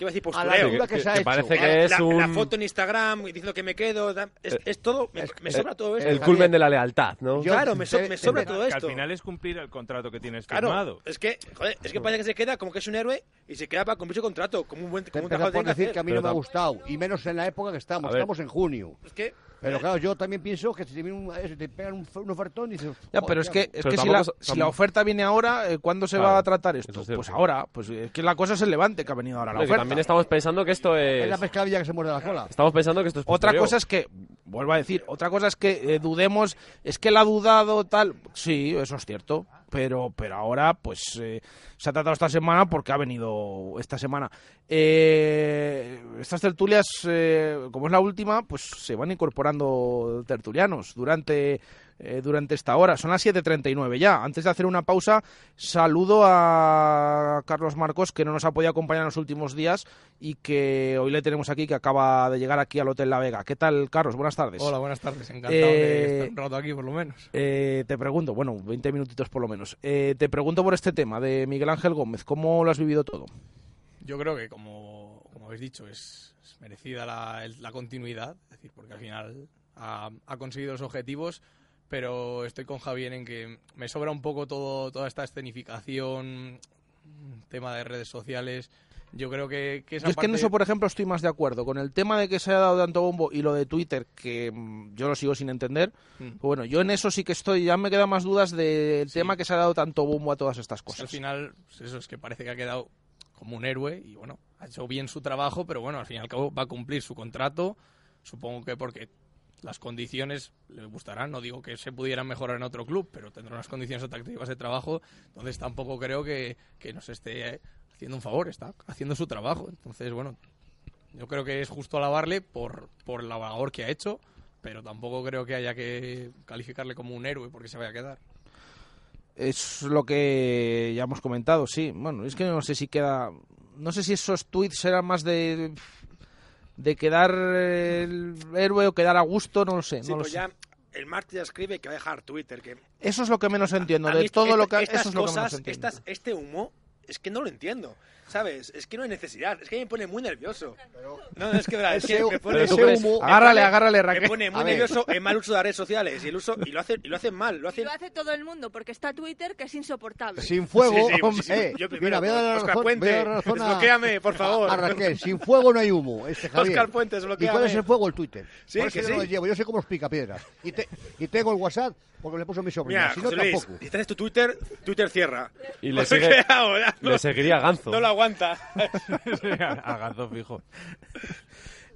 ¿Qué iba a decir? A la Postureo. altura que, que- se ha que hecho. parece que es la, un- la foto en Instagram diciendo que me quedo. da- Es, es todo. Me, me sobra todo esto. El culmen de la lealtad, ¿no? yo- claro, me, so- me sobra todo que esto. al final es cumplir el contrato que tienes Claro, firmado. es que, joder, es que parece que se queda como que es un héroe y se queda para cumplir su contrato, como un buen como un por tiene que decir que a mí no me ha gustado, y menos en la época que estamos. Estamos en junio. Es que, Pero claro, yo también pienso que si te, viene un, eso, te pegan un, un ofertón y dices... Ya, "Joder, pero es ¿qué que, hago?". es Pero que si, la, si la oferta viene ahora, eh, ¿cuándo se Claro, va a tratar esto? es. Pues ahora, pues es que la cosa es el Levante que ha venido ahora la oferta. también estamos pensando que esto Es es... la pescadilla que se muerde la cola. Estamos pensando que esto es Otra cosa es que, vuelvo a decir, otra cosa es que eh, dudemos, es que él ha dudado tal, sí, eso es cierto, pero, pero ahora pues eh, se ha tratado esta semana porque ha venido esta semana. Eh, estas tertulias, eh, como es la última, pues se van incorporando tertulianos durante, eh, durante esta hora. Son las 7.39 ya. Antes de hacer una pausa, saludo a Carlos Marcos, que no nos ha podido acompañar en los últimos días y que hoy le tenemos aquí, que acaba de llegar aquí al Hotel La Vega. ¿Qué tal, Carlos? Buenas tardes. Hola, buenas tardes. Encantado Eh, de estar un rato aquí, por lo menos. Eh, te pregunto, bueno, 20 minutitos por lo menos. Eh, te pregunto por este tema de Miguel Ángel Gómez. ¿Cómo lo has vivido todo? Yo creo que, como, como habéis dicho, es, es merecida la, la continuidad, es decir, porque al final ha, ha conseguido los objetivos, pero estoy con Javier en que me sobra un poco todo, toda esta escenificación, tema de redes sociales, yo creo que, que esa Yo es que en eso, por ejemplo, estoy más de acuerdo. Con el tema de que se haya dado tanto bombo y lo de Twitter, que mm, yo lo sigo sin entender. Mm. pues bueno, yo en eso sí que estoy, ya me quedan más dudas del tema que se ha dado tanto bombo a todas estas Al cosas. final, pues eso es que parece que ha quedado como un héroe y bueno, ha hecho bien su trabajo, pero bueno, al fin y al cabo va a cumplir su contrato. Supongo que porque las condiciones le gustarán, no digo que se pudieran mejorar en otro club, pero tendrá unas condiciones atractivas de trabajo, entonces tampoco creo que, que nos esté eh, haciendo un favor, está haciendo su trabajo. Entonces, bueno, yo creo que es justo alabarle por, por la labor que ha hecho, pero tampoco creo que haya que calificarle como un héroe porque se vaya a quedar. Es lo que ya hemos comentado, sí. Bueno, es que no sé si queda. No sé si esos tweets eran más de. De quedar el héroe o quedar a gusto, no lo sé. Sí, no lo pues sé. ya el martes ya escribe que va a dejar Twitter. Que Eso es lo que menos entiendo. A De todo esta- lo que. estas Eso es lo que menos cosas, entiendo. estas- este humo, es que no lo entiendo. ¿Sabes? Es que no hay necesidad. Es que me pone muy nervioso. No, es que, verdad, es que me pone, ese humo- me Agárrale, pone- agárrale, Raquel. Me pone muy nervioso el mal uso de las redes sociales y el uso y lo hacen y lo hacen mal, lo Y lo hace todo el mundo porque está Twitter que es insoportable. Sin fuego, Sí, sí, hombre, sí, sí. eh, Yo primero, mira, voy a dar la Oscar razón, Puente, dar la desbloquéame, por favor. A, a Raquel, sin fuego no hay humo, este Javier. Oscar Puente, ¿Y desbloquéame. cuál es el fuego? El Twitter. Sí, Por eso que yo sí. no lo llevo, yo sé cómo los pica piedras. Y, te- y tengo el WhatsApp porque le puso mi sobrina, Mira, si no Luis, tampoco. si estás en tu Twitter, Twitter cierra. Y le, Porque sigue, ahora no- le seguiría Ganzo. No lo aguanta. a fijo.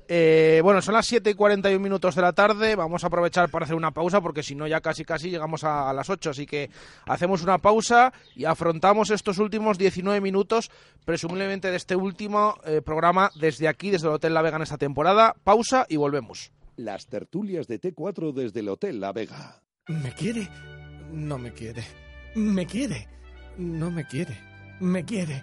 Eh, bueno, son las 7 y 41 minutos de la tarde. Vamos a aprovechar para hacer una pausa porque si no ya casi casi llegamos a, a las 8. Así que hacemos una pausa y afrontamos estos últimos 19 minutos, presumiblemente de este último eh, programa desde aquí, desde el Hotel La Vega en esta temporada. Pausa y volvemos. Las tertulias de T4 desde el Hotel La Vega. ¿Me quiere? No me quiere. ¿Me quiere? No me quiere. ¿Me quiere?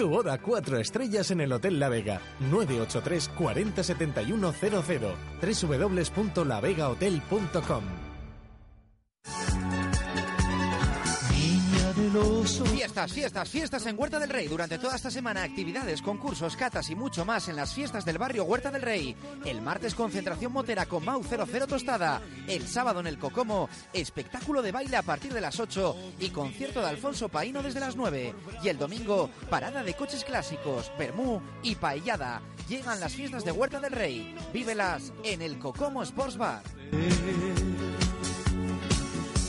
Tu boda cuatro estrellas en el Hotel La Vega. 983 40 71 00. Fiestas, fiestas, fiestas en Huerta del Rey. Durante toda esta semana, actividades, concursos, catas y mucho más en las fiestas del barrio Huerta del Rey. El martes, concentración motera con Mau 00 Tostada. El sábado en el Cocomo, espectáculo de baile a partir de las 8 y concierto de Alfonso Paino desde las 9. Y el domingo, parada de coches clásicos, Bermú y Paellada. Llegan las fiestas de Huerta del Rey. Vívelas en el Cocomo Sports Bar.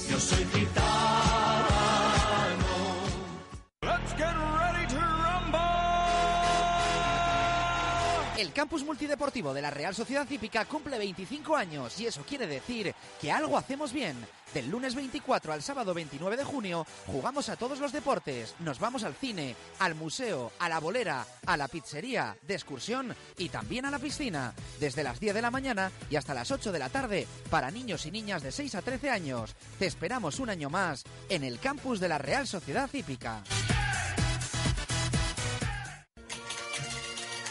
Yo soy gitano. El campus multideportivo de la Real Sociedad Hípica cumple 25 años y eso quiere decir que algo hacemos bien. Del lunes 24 al sábado 29 de junio jugamos a todos los deportes, nos vamos al cine, al museo, a la bolera, a la pizzería, de excursión y también a la piscina, desde las 10 de la mañana y hasta las 8 de la tarde para niños y niñas de 6 a 13 años. Te esperamos un año más en el campus de la Real Sociedad Hípica.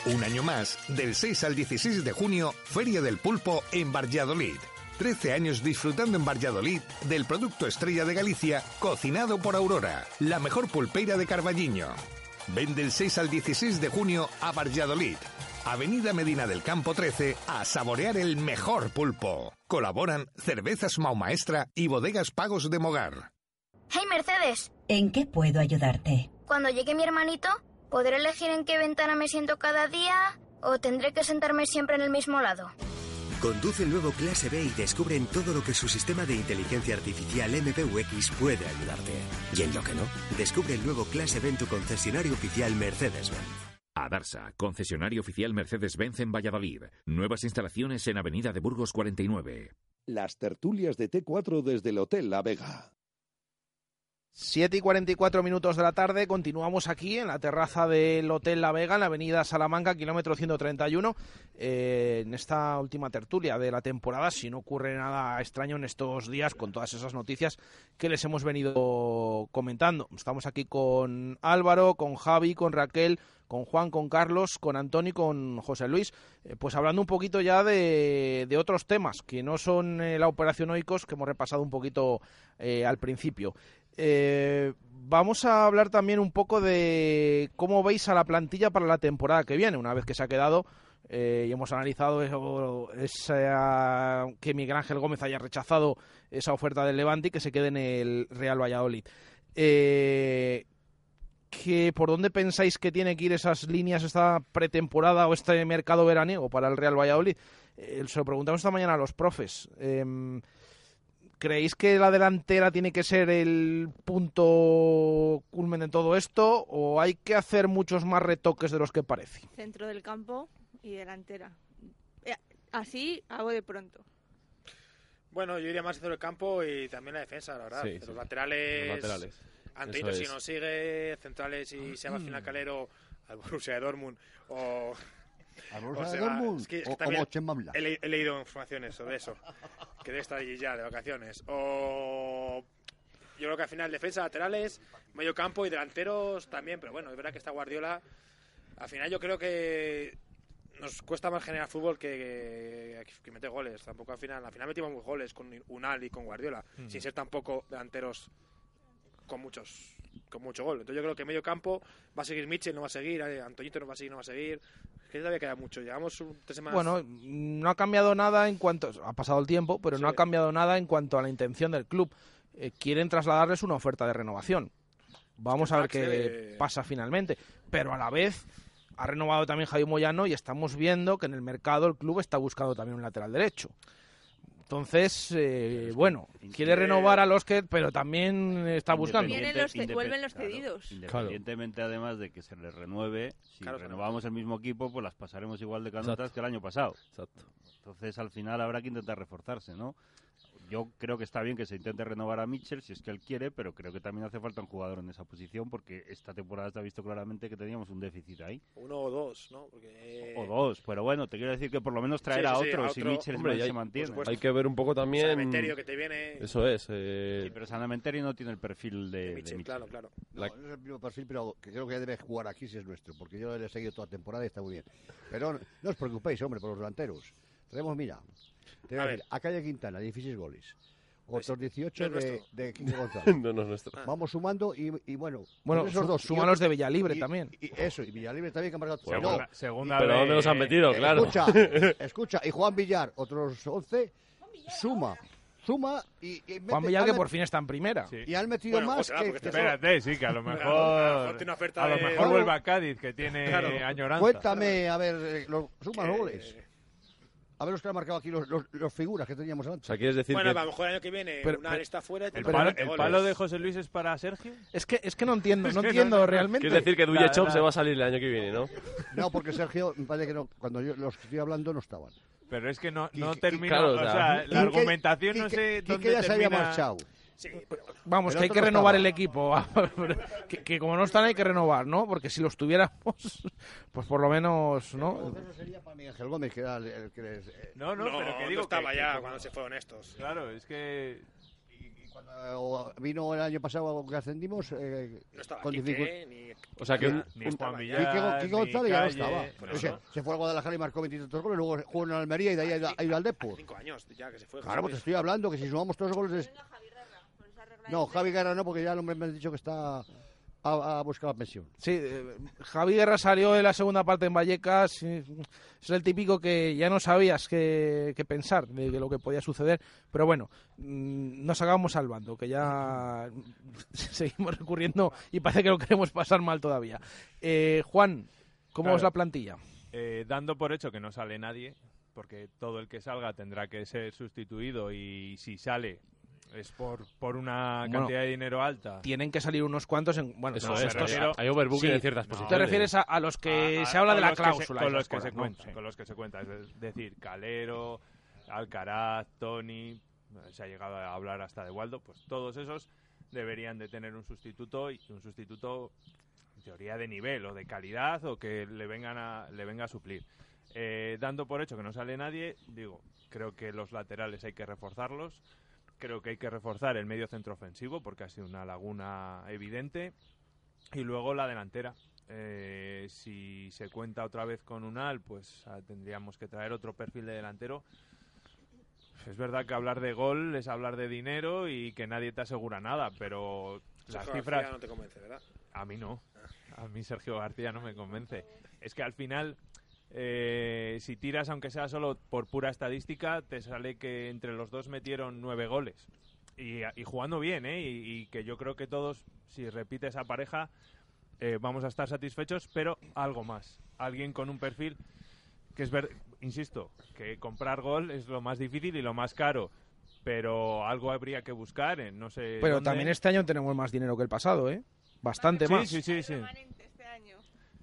Un año más, del 6 al 16 de junio, Feria del Pulpo en Valladolid. 13 años disfrutando en Valladolid del producto estrella de Galicia, cocinado por Aurora, la mejor pulpeira de Carballiño. Ven del 6 al 16 de junio a Valladolid. Avenida Medina del Campo 13 a saborear el mejor pulpo. Colaboran Cervezas Maumaestra y Bodegas Pagos de Mogar. Hey Mercedes, ¿En qué puedo ayudarte? cuando llegue mi hermanito, ¿podré elegir en qué ventana me siento cada día o tendré que sentarme siempre en el mismo lado? Conduce el nuevo Clase B y descubre en todo lo que su sistema de inteligencia artificial MPUX puede ayudarte. Y en lo que no, descubre el nuevo Clase B en tu concesionario oficial Mercedes-Benz. Adarsa, concesionario oficial Mercedes-Benz en Valladolid. Nuevas instalaciones en Avenida de Burgos 49. Las tertulias de T4 desde el Hotel La Vega. 7 y 44 minutos de la tarde, continuamos aquí en la terraza del Hotel La Vega, en la avenida Salamanca, kilómetro 131, eh, en esta última tertulia de la temporada, si no ocurre nada extraño en estos días con todas esas noticias que les hemos venido comentando. Estamos aquí con Álvaro, con Javi, con Raquel, con Juan, con Carlos, con Antonio con José Luis, eh, pues hablando un poquito ya de, de otros temas que no son eh, la operación Oikos, que hemos repasado un poquito eh, al principio. Vamos a hablar también un poco de cómo veis a la plantilla para la temporada que viene, una vez que se ha quedado y hemos analizado que Miguel Ángel Gómez haya rechazado esa oferta del Levante y que se quede en el Real Valladolid. Eh, que ¿Por dónde pensáis que tiene que ir esas líneas esta pretemporada o este mercado veraniego para el Real Valladolid? Eh, se lo preguntamos esta mañana a los profes. Em, ¿Creéis que la delantera tiene que ser el punto culmen de todo esto o hay que hacer muchos más retoques de los que parece? Centro del campo y delantera. Eh, Así hago de pronto. Bueno, yo iría más centro del campo y también la defensa, la verdad. Sí, los sí. laterales. Los laterales. Antoito Eso si es. no sigue, centrales y se va al final Calero al Borussia de Dortmund o... ¿Al o Borussia de Dortmund? es que- es ¿O que también como Chembamla? he, he leído informaciones sobre eso, que debe estar allí ya de vacaciones. O yo creo que al final defensa, laterales, medio campo y delanteros también, pero bueno, es verdad que esta Guardiola, al final yo creo que nos cuesta más generar fútbol que, que, que meter goles. Tampoco al final, al final metimos goles con Unal y con Guardiola, sin ser tampoco delanteros con muchos con mucho gol. Entonces yo creo que medio campo va a seguir Mitchell, no va a seguir, eh, Antoñito no va a seguir, no va a seguir. Es que todavía queda mucho. Llevamos un, tres semanas. Bueno, no ha cambiado nada en cuanto. Ha pasado el tiempo, pero no ha cambiado nada en cuanto a la intención del club. Eh, quieren trasladarles una oferta de renovación. Vamos a ver qué debe- pasa finalmente. Pero a la vez ha renovado también Javier Moyano y estamos viendo que en el mercado el club está buscando también un lateral derecho. Entonces, eh, bueno, quiere renovar a los que, pero también está buscando. Vienen los vuelven los claro, cedidos. Independientemente, además de que se les renueve, si Claro, claro. renovamos el mismo equipo, pues las pasaremos igual de canotas que el año pasado. Entonces, al final habrá que intentar reforzarse, ¿no? Yo creo que está bien que se intente renovar a Mitchell si es que él quiere, pero creo que también hace falta un jugador en esa posición porque esta temporada se ha visto claramente que teníamos un déficit ahí. Uno o dos, ¿no? Porque, O dos, pero bueno, te quiero decir que por lo menos traer Sí, a sí, otro si. Mitchell Hombre, hay- se mantiene. Hay que ver un poco también. Sanemeterio que te viene. Eso es. eh, Sí, pero Sanamenteri no tiene el perfil de, de Mitchell. claro, claro. No, no es el mismo perfil, pero que creo que debe jugar aquí si es nuestro, porque yo le he seguido toda la temporada y está muy bien. Pero no, no os preocupéis, hombre, por los delanteros. Tenemos, mira, te voy a A decir, a Calle Quintana, 16 goles. Otros 18 no es de, nuestro. de Quique González. No, no es nuestro. Vamos sumando y, y bueno, Bueno, esos dos. suma los de Villalibre y- también. Y eso, y Villalibre también que han marcado. Segunda- No, segunda Pero ¿dónde los han metido? Claro. Escucha, escucha, y Juan Villar, otros 11, suma, suma y, y mete- Juan Villar que por fin está en primera. Y han metido Bueno, más ah, que... Espérate, sí, que a lo mejor mejor. tiene una oferta A lo mejor vuelve a Cádiz, que tiene Claro. añoranza. Cuéntame, a ver, eh, los, suma los goles. A ver los que han marcado aquí, los, los, los figuras que teníamos antes. O sea, quieres decir Bueno, que. a lo mejor el año que viene Pero- Unal pero- está fuera y ¿El, tendrá palo, 20 el palo de José Luis es para Sergio? Es que, es que no entiendo, Es no entiendo no- realmente. Quieres decir que Duyechov nada. se va a salir el año que viene, ¿no? No, porque Sergio, me parece que no, cuando yo los estoy hablando no estaban. Pero es que no, no Quique- termino. claro, o sea, la Quique- argumentación no sé Quique dónde ya se había termina. marchado. Sí, Vamos, El que hay que no renovar estaba. el equipo. que, que como no están hay que renovar, ¿no? Porque si los tuviéramos, pues por lo menos, ¿no? Eso sería para Miguel Ángel Gómez, que era el, el que les... eh, No, no, No, pero que no digo estaba que- ya que- cuando se fueron estos. Claro, es que. cuando vino el año pasado que ascendimos eh, No estaba con dificultad. ni... O sea, que Ni un- Juan Quique, Quique ni González ya no estaba. por O sea, eso. se fue al Guadalajara y marcó 23 goles, luego jugó en Almería y de ahí ha ido, al Depor. Cinco años ya que se fue. Claro, pues te estoy hablando que si sumamos todos los goles... es- No, Javi Guerra no, porque ya el hombre me ha dicho que está a, a buscar la pensión. Sí, eh, Javi Guerra salió en la segunda parte en Vallecas. Es el típico que ya no sabías qué, qué pensar de lo que podía suceder. Pero bueno, mm, nos acabamos salvando, que ya seguimos recurriendo y parece que lo queremos pasar mal todavía. Eh, Juan, ¿cómo Claro. es la plantilla? Eh, dando por hecho que no sale nadie, porque todo el que salga tendrá que ser sustituido y si sale es por, por una Bueno, cantidad de dinero alta. Tienen que salir unos cuantos en. Bueno, Eso no, es, me refiero- hay overbooking Sí, en ciertas no, posiciones. Te refieres a, a los que A- se habla de la se- cláusula. con los que se cuenta, Sí. con los que se cuenta, es decir, Calero, Alcaraz, Tony, se ha llegado a hablar hasta de Waldo, pues todos esos deberían de tener un sustituto y un sustituto en teoría de nivel o de calidad o que le vengan a, le venga a suplir. Eh, dando por hecho que no sale nadie, digo, creo que los laterales hay que reforzarlos, creo que hay que reforzar el medio centro ofensivo porque ha sido una laguna evidente y luego la delantera. Eh, si se cuenta otra vez con Unal, pues ah, tendríamos que traer otro perfil de delantero. Es verdad que hablar de gol es hablar de dinero y que nadie te asegura nada, pero las Sergio cifras... García no te convence, ¿verdad? A mí no. A mí Sergio García no me convence. Es que al final, eh, si tiras, aunque sea solo por pura estadística, te sale que entre los dos metieron nueve goles. Y, y jugando bien, ¿eh? Y, y que yo creo que todos, si repite esa pareja, eh, vamos a estar satisfechos, pero algo más. Alguien con un perfil que es ver, insisto, que comprar gol es lo más difícil y lo más caro. Pero algo habría que buscar, en no sé. Pero dónde. también este año tenemos más dinero que el pasado, ¿eh? Bastante Sí, más. sí, sí, sí.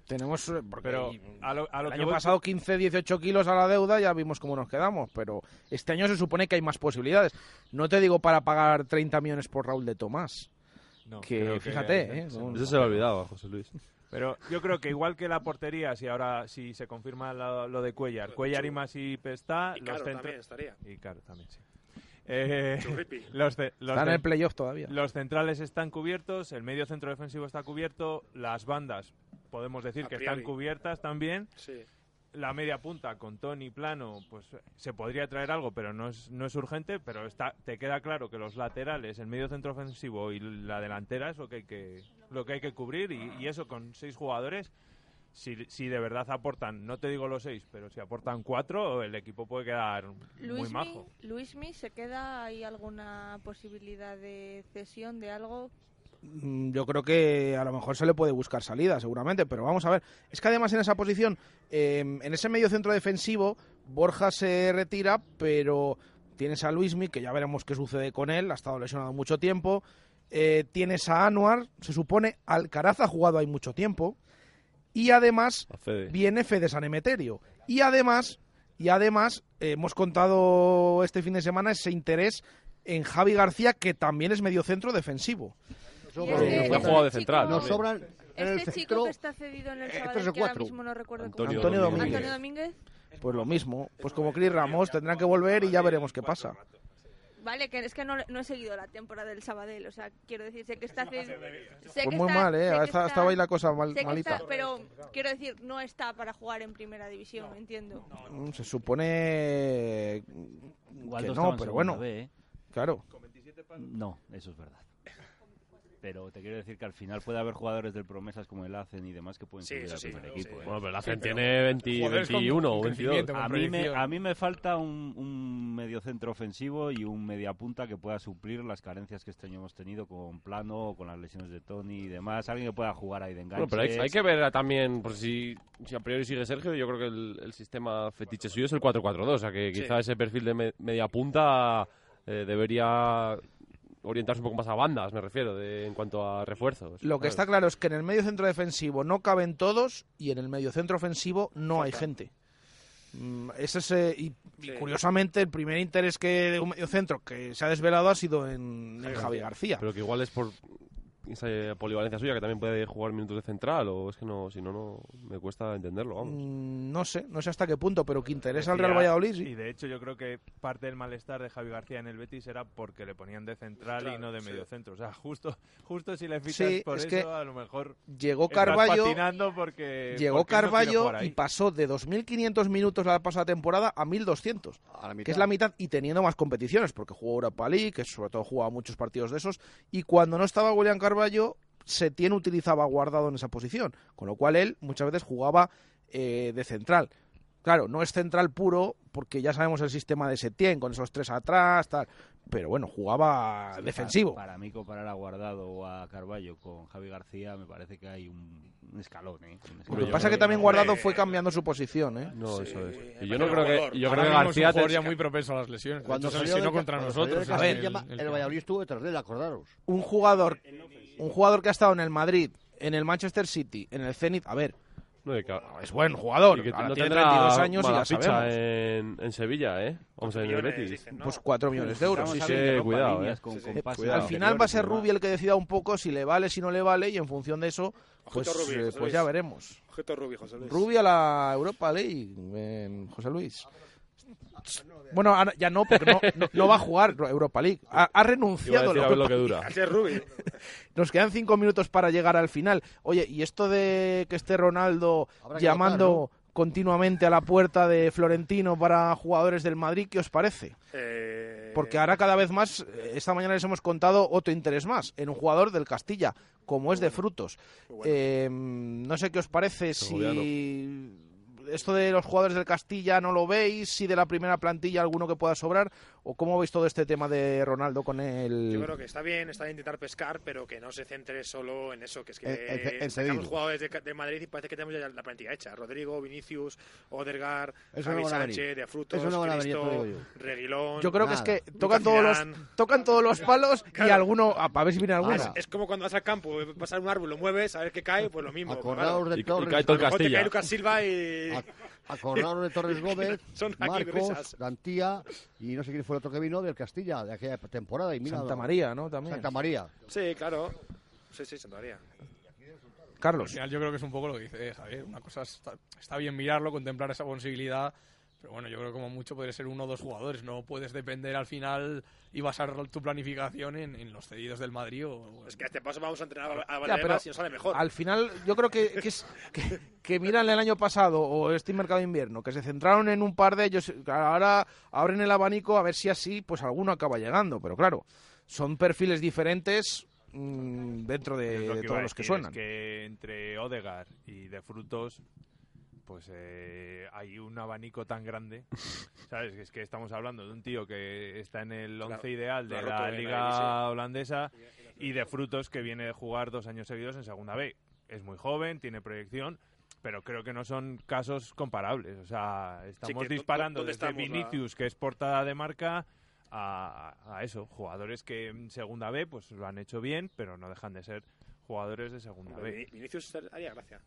Tenemos, eh, porque Pero a lo, a lo el que año voy- pasado 15, 18 kilos a la deuda, ya vimos cómo nos quedamos, pero este año se supone que hay más posibilidades. No te digo para pagar 30 millones por Raúl de Tomás. No, que fíjate, ¿eh? sí. con- Eso se lo olvidaba, José Luis. Pero yo creo que igual que la portería, si ahora si se confirma lo, lo de Cuellar, Cuellar y Masip está, Y los también estaría. Y Caro también, sí. Eh, Churripi. los, los Está en el playoff todavía. Los centrales están cubiertos, el medio centro defensivo está cubierto, las bandas podemos decir A que priori. están cubiertas también. Sí. La media punta con Tony Plano, pues se podría traer algo, pero no es, no es urgente. Pero está, te queda claro que los laterales, el medio centro ofensivo y la delantera es lo que hay que, lo que, hay que cubrir. Y, y eso con seis jugadores, si, si de verdad aportan, no te digo los seis, pero si aportan cuatro, el equipo puede quedar muy majo. Luismi, ¿se queda ahí alguna posibilidad de cesión de algo? Mm, Yo creo que a lo mejor se le puede buscar salida, seguramente, pero vamos a ver. Es que además en esa posición, eh, en ese medio centro defensivo, Borja se retira, pero tienes a Luismi, que ya veremos qué sucede con él, ha estado lesionado mucho tiempo. Eh, tienes a Anuar, se supone Alcaraz ha jugado ahí mucho tiempo. Y además Fede. viene Fede San Emeterio. Y además, y además eh, hemos contado este fin de semana ese interés en Javi García, que también es medio centro defensivo. Sobran- este- Está jugado de central. Nos sobran en el Este chico que está cedido en el eh, Sabadell, que ahora mismo no recuerdo Antonio cómo llama. Domínguez. Antonio Domínguez. Pues lo mismo, pues como Cris Ramos tendrán que volver y ya veremos qué pasa. Vale, que es que no, no he seguido la temporada del Sabadell, o sea, quiero decir, sé que está cedido... sé Pues que muy está- mal, ¿eh? está- estaba ahí la cosa mal- malita. está, pero quiero decir, no está para jugar en primera división, entiendo. Mm, Se supone Igual que no no, pero bueno, B, ¿eh? claro. No, eso es verdad. Pero te quiero decir que al final puede haber jugadores del promesas como el Hacen y demás que pueden Sí, subir al sí, primer sí. equipo. ¿eh? Bueno, pero el Hacen tiene 20, Jugadores con- 21 con o 22. crecimiento, con A mí, me, a mí me falta un, un mediocentro ofensivo y un mediapunta que pueda suplir las carencias que este año hemos tenido con Plano, con las lesiones de Tony y demás. Alguien que pueda jugar ahí de enganche. Bueno, pero hay, hay que ver también, por si, si a priori sigue Sergio, yo creo que el, el sistema fetiche suyo es el 4-4-2, o sea que Sí. quizá ese perfil de me- media punta eh, debería orientarse un poco más a bandas, me refiero, de, en cuanto a refuerzos. Lo que está claro es que en el medio centro defensivo no caben todos y en el medio centro ofensivo no hay gente. Mm, Ese es, eh, y, y Sí. curiosamente el primer interés que de un medio centro que se ha desvelado ha sido en, en Javi García. Pero que igual es por esa eh, polivalencia suya, que también puede jugar minutos de central, o es que no, si no, no me cuesta entenderlo, vamos. Mm, No sé, no sé hasta qué punto, pero que interesa al Real Valladolid. sí. Y de hecho yo creo que parte del malestar de Javi García en el Betis era porque le ponían de central y no de sí. medio centro. O sea, justo, justo si le fichas Sí, por es eso, que a lo mejor Llegó Carballo, patinando porque llegó porque Carballo y pasó de 2.500 minutos la pasada temporada a 1.200. A la mitad. que es la mitad, y teniendo más competiciones, porque jugó Europa League, que sobre todo jugaba muchos partidos de esos, y cuando no estaba William Carballo, Setién utilizaba a guardado en esa posición, con lo cual él muchas veces jugaba eh, de central. Claro, no es central puro, porque ya sabemos el sistema de Setién, con esos tres atrás, tal, pero bueno, jugaba Sí, defensivo. Para, para mí comparar a Guardado o a Carballo con Javi García me parece que hay un, un escalón, ¿eh? Un Lo que pasa es que también Guardado fue cambiando su posición, ¿eh? No, eso es. Y yo no creo que, yo creo que es un García ya muy propenso a las lesiones. Cuando se lesionó contra cuando nosotros. salió de es Castilla, el- el el que- Valladolid estuvo detrás de él, acordaros. un jugador un jugador que ha estado en el Madrid, en el Manchester City, en el Zenit, a ver, No, que- Es buen jugador, Y que ahora no tiene tendrá 32 años y ficha sabemos. En, en Sevilla, ¿eh? Vamos a ver, en el millones, Betis. dicen, ¿no? Pues 4 millones de euros. Sí, sí, cuidado, eh. con- con Eh, pases al final va a ser. Rubi el que decida un poco si le vale, si no le vale, y en función de eso, pues, Rubi, eh, pues ya veremos. Ojito Rubi, José Luis. Rubi a la Europa League, en José Luis. Bueno, ahora ya no, porque no, no- no va a jugar Europa League. Ha, ha renunciado. A decir, a ver lo que dura. Nos quedan cinco minutos para llegar al final. Oye, ¿y esto de que esté Ronaldo Habrá llamando votar, continuamente a la puerta de Florentino para jugadores del Madrid, qué os parece? Eh, Porque ahora cada vez más, eh, esta mañana les hemos contado otro interés más en un jugador del Castilla, como es de frutos. Eh, no sé qué os parece si esto de los jugadores del Castilla no lo veis, si de la primera plantilla alguno que pueda sobrar, o cómo veis todo este tema de Ronaldo con el... Yo creo que está bien, está bien intentar pescar, pero que no se centre solo en eso, que es que En- en- en sacamos cedido. jugadores de, de Madrid y parece que tenemos ya la plantilla hecha. Rodrigo, Vinicius, Odergar, Javi no Sánchez. De Frutos, no Cristo, digo Reguilón... Yo creo que es que tocan todos, los, tocan todos los palos y alguno, a ver si viene alguno. Es, es como cuando vas al campo, vas a un árbol, lo mueves, a ver qué cae, pues lo mismo. Acordaos claro. de Torres. cae todo el A lo mejor te Castilla. cae Lucas Silva y... Acordaros de Torres Gómez, Marcos. Dantía y no sé quién fue el otro que vino del Castilla de aquella temporada. Y mira, Santa María, ¿no? También. Santa María. Sí, claro. Sí, sí, Santa María. Al Carlos. final yo creo que es un poco lo que dice Javier. Una cosa está, está bien mirarlo, contemplar esa posibilidad, pero bueno, yo creo que como mucho puede ser uno o dos jugadores. No puedes depender al final y basar tu planificación en, en los cedidos del Madrid o... Es que a este paso vamos a entrenar a, a Ya, Valdebebas pero y nos sale mejor. Al final, yo creo que, que, es, que, que miran el año pasado o este mercado de invierno, que se centraron en un par de ellos, ahora abren el abanico a ver si así, pues alguno acaba llegando. Pero claro, son perfiles diferentes mm, dentro de, lo de todos los que decir, es suenan. que entre Odegar y de frutos, pues eh, hay un abanico tan grande. ¿Sabes? Es que estamos hablando de un tío que está en el once Claro, ideal lo de la liga la holandesa y de frutos que viene de jugar dos años seguidos en segunda B. Es muy joven, tiene proyección. Pero creo que no son casos comparables. O sea, estamos que, ¿dó- disparando desde estamos, la- Vinicius, que es portada de marca, a, a eso. Jugadores que en segunda B pues lo han hecho bien, pero no dejan de ser jugadores de segunda B. Vini- Vinicius haría gracia.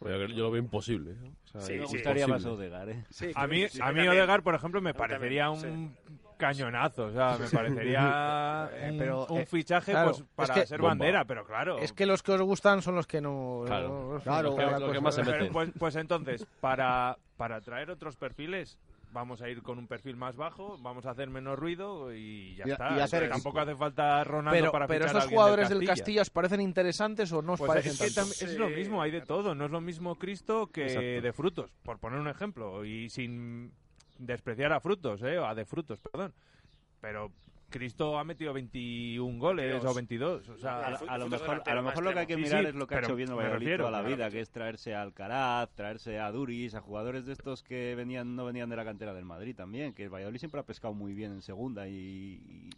Yo, yo lo veo imposible. ¿eh? O sea, Sí, es me gustaría imposible. más Odegaard, ¿eh? Sí, A mí, sí, a mí. Odegaard, por ejemplo, me parecería también, un cañonazo. O sea, me parecería Eh, un, pero, un eh, fichaje claro, pues, es para que- ser Bomba. bandera, pero claro. Es que los que os gustan son los que no... Claro. no- Claro, no- que- pues, pues entonces, para, para traer otros perfiles, vamos a ir con un perfil más bajo, vamos a hacer menos ruido y ya Y- está. y Entonces, tampoco hace falta Ronaldo Pero, para pero estos alguien jugadores del del Castilla os parecen interesantes o no os Pues parecen es, que tanto? tam- es lo mismo, hay de todo. No es lo mismo Cristo que Exacto. de frutos, por poner un ejemplo. Y sin despreciar a frutos, ¿eh? A de frutos, perdón. Pero Cristo ha metido 21 goles 22. o 22. O sea, A, lo- a lo mejor, a lo mejor lo que hay que mirar Sí, es lo que ha hecho bien Valladolid refiero, toda la claro. vida, que es traerse a Alcaraz, traerse a Duris, a jugadores de estos que venían no venían de la cantera del Madrid también, que el Valladolid siempre ha pescado muy bien en segunda y,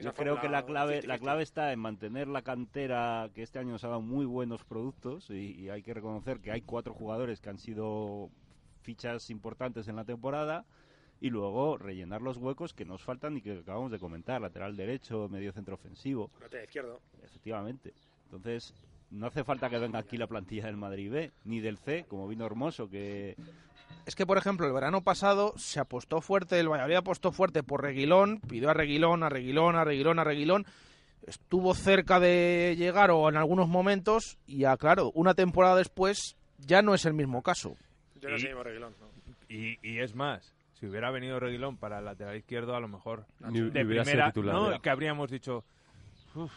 yo creo que la clave, la 50-50. clave está en mantener la cantera que este año nos ha dado muy buenos productos y, y hay que reconocer que hay cuatro jugadores que han sido fichas importantes en la temporada y luego rellenar los huecos que nos faltan y que acabamos de comentar, lateral derecho, medio centro ofensivo. Lateral izquierdo. Efectivamente. Entonces, no hace falta que venga aquí la plantilla del Madrid B, ni del C, como vino Hermoso, que Es que, por ejemplo, el verano pasado se apostó fuerte, el Valladolid apostó fuerte por Reguilón, pidió a Reguilón, a Reguilón, a Reguilón, a Reguilón. Estuvo cerca de llegar o en algunos momentos y, ya, claro, una temporada después ya no es el mismo caso. Yo no Y- Reguilón. ¿no? y, y es más, si hubiera venido Reguilón para el lateral izquierdo, a lo mejor Ni- ni de hubiera sido primera, titular, que habríamos dicho, "Uf,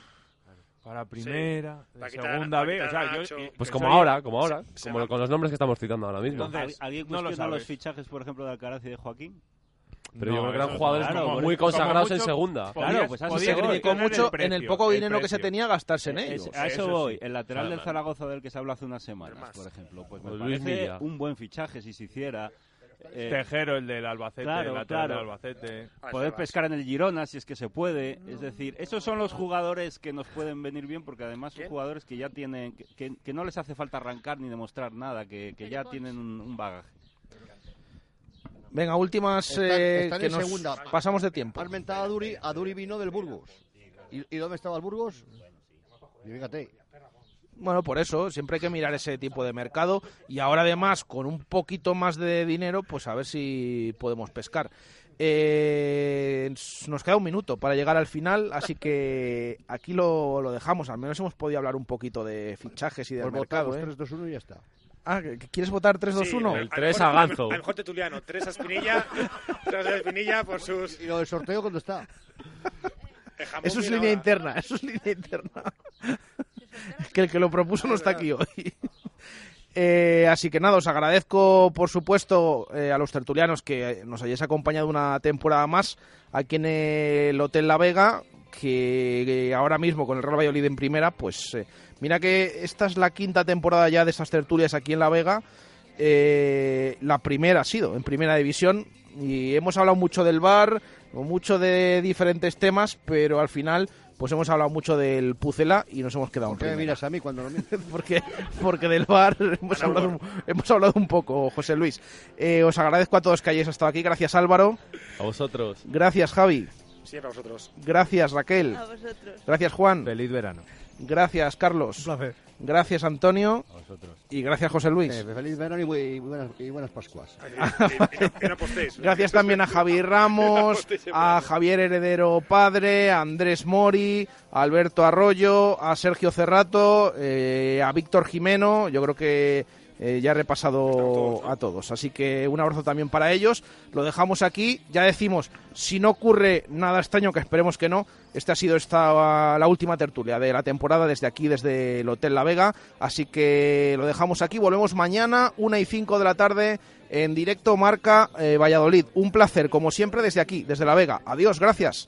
para primera, de segunda B, o sea, yo y- Pues como soy- ahora, como ahora, se como con los nombres que estamos citando ahora mismo. Entonces, ¿alguien no lo los fichajes, por ejemplo, de Alcaraz y de Joaquín? Pero yo creo que eran jugadores claro, como por- muy como consagrados en segunda. Claro, pues así se Se criticó mucho el en el precio, poco el dinero que se tenía gastarse en Es- ellos. a eso, Eso voy. sí. El lateral Claro. del Zaragoza del que se habló hace unas semanas, Más. por ejemplo. Pues me O Luis parece Milla. un buen fichaje si se hiciera. Eh, Tejero, el del Albacete, Claro, el lateral claro. del Albacete. Poder pescar en el Girona si es que se puede. Es decir, esos son los jugadores que nos pueden venir bien porque además son ¿Quién? jugadores que ya tienen, que, que- que no les hace falta arrancar ni demostrar nada, que, que ya tienen un, un bagaje. Venga, últimas Están- eh, están que en nos segunda. pasamos de tiempo. Has mentado a Duri, a Duri vino del Burgos. ¿Y, y dónde estaba el Burgos? Y fíjate. Bueno, por eso, siempre hay que mirar ese tipo de mercado y ahora además con un poquito más de dinero, pues a ver si podemos pescar. Eh, nos queda un minuto para llegar al final, así que aquí lo, lo dejamos. Al menos hemos podido hablar un poquito de fichajes y del Pues mercado. votamos ¿eh? 3, 2, 1 y ya está. Ah, ¿que- que ¿quieres votar 3-2-1? El 3 a Ganzo. Al mejor tertuliano. 3 a Espinilla. 3 a Espinilla por sus. ¿Y lo del sorteo cuándo está? Eso es línea interna, eso es línea interna. Es que el que lo propuso no está aquí hoy. Eh, así que nada, os agradezco por supuesto eh, a los tertulianos que nos hayáis acompañado una temporada más aquí en el Hotel La Vega, que, que ahora mismo con el Real Valladolid en primera, pues eh, mira que esta es la quinta temporada ya de estas tertulias aquí en La Vega. Eh, la primera ha sido en primera división y hemos hablado mucho del bar, mucho de diferentes temas, pero al final pues hemos hablado mucho del Pucela y nos hemos quedado en ¿Por qué me miras a mí cuando lo miras? porque, porque del bar hemos hablado, un, hemos hablado un poco, José Luis. Eh, os agradezco a todos que hayáis estado aquí. Gracias Álvaro. A vosotros. Gracias Javi. Siempre a vosotros. Gracias Raquel. A vosotros. Gracias Juan. Feliz verano. Gracias Carlos. Gracias Antonio. Y gracias José Luis. Eh, feliz verano y, muy- y buenas, y buenas Pascuas. Gracias también a Javi Ramos, a Javier Heredero Padre, a Andrés Mori, a Alberto Arroyo, a Sergio Cerrato, eh, a Víctor Jimeno. Yo creo que eh, ya he repasado a todos. Así que un abrazo también para ellos. Lo dejamos aquí. Ya decimos, si no ocurre nada extraño, que esperemos que no, esta ha sido esta, la última tertulia de la temporada desde aquí, desde el Hotel La Vega. Así que lo dejamos aquí. Volvemos mañana, una y 5 de la tarde, en directo Marca eh, Valladolid. Un placer, como siempre, desde aquí, desde La Vega. Adiós, gracias.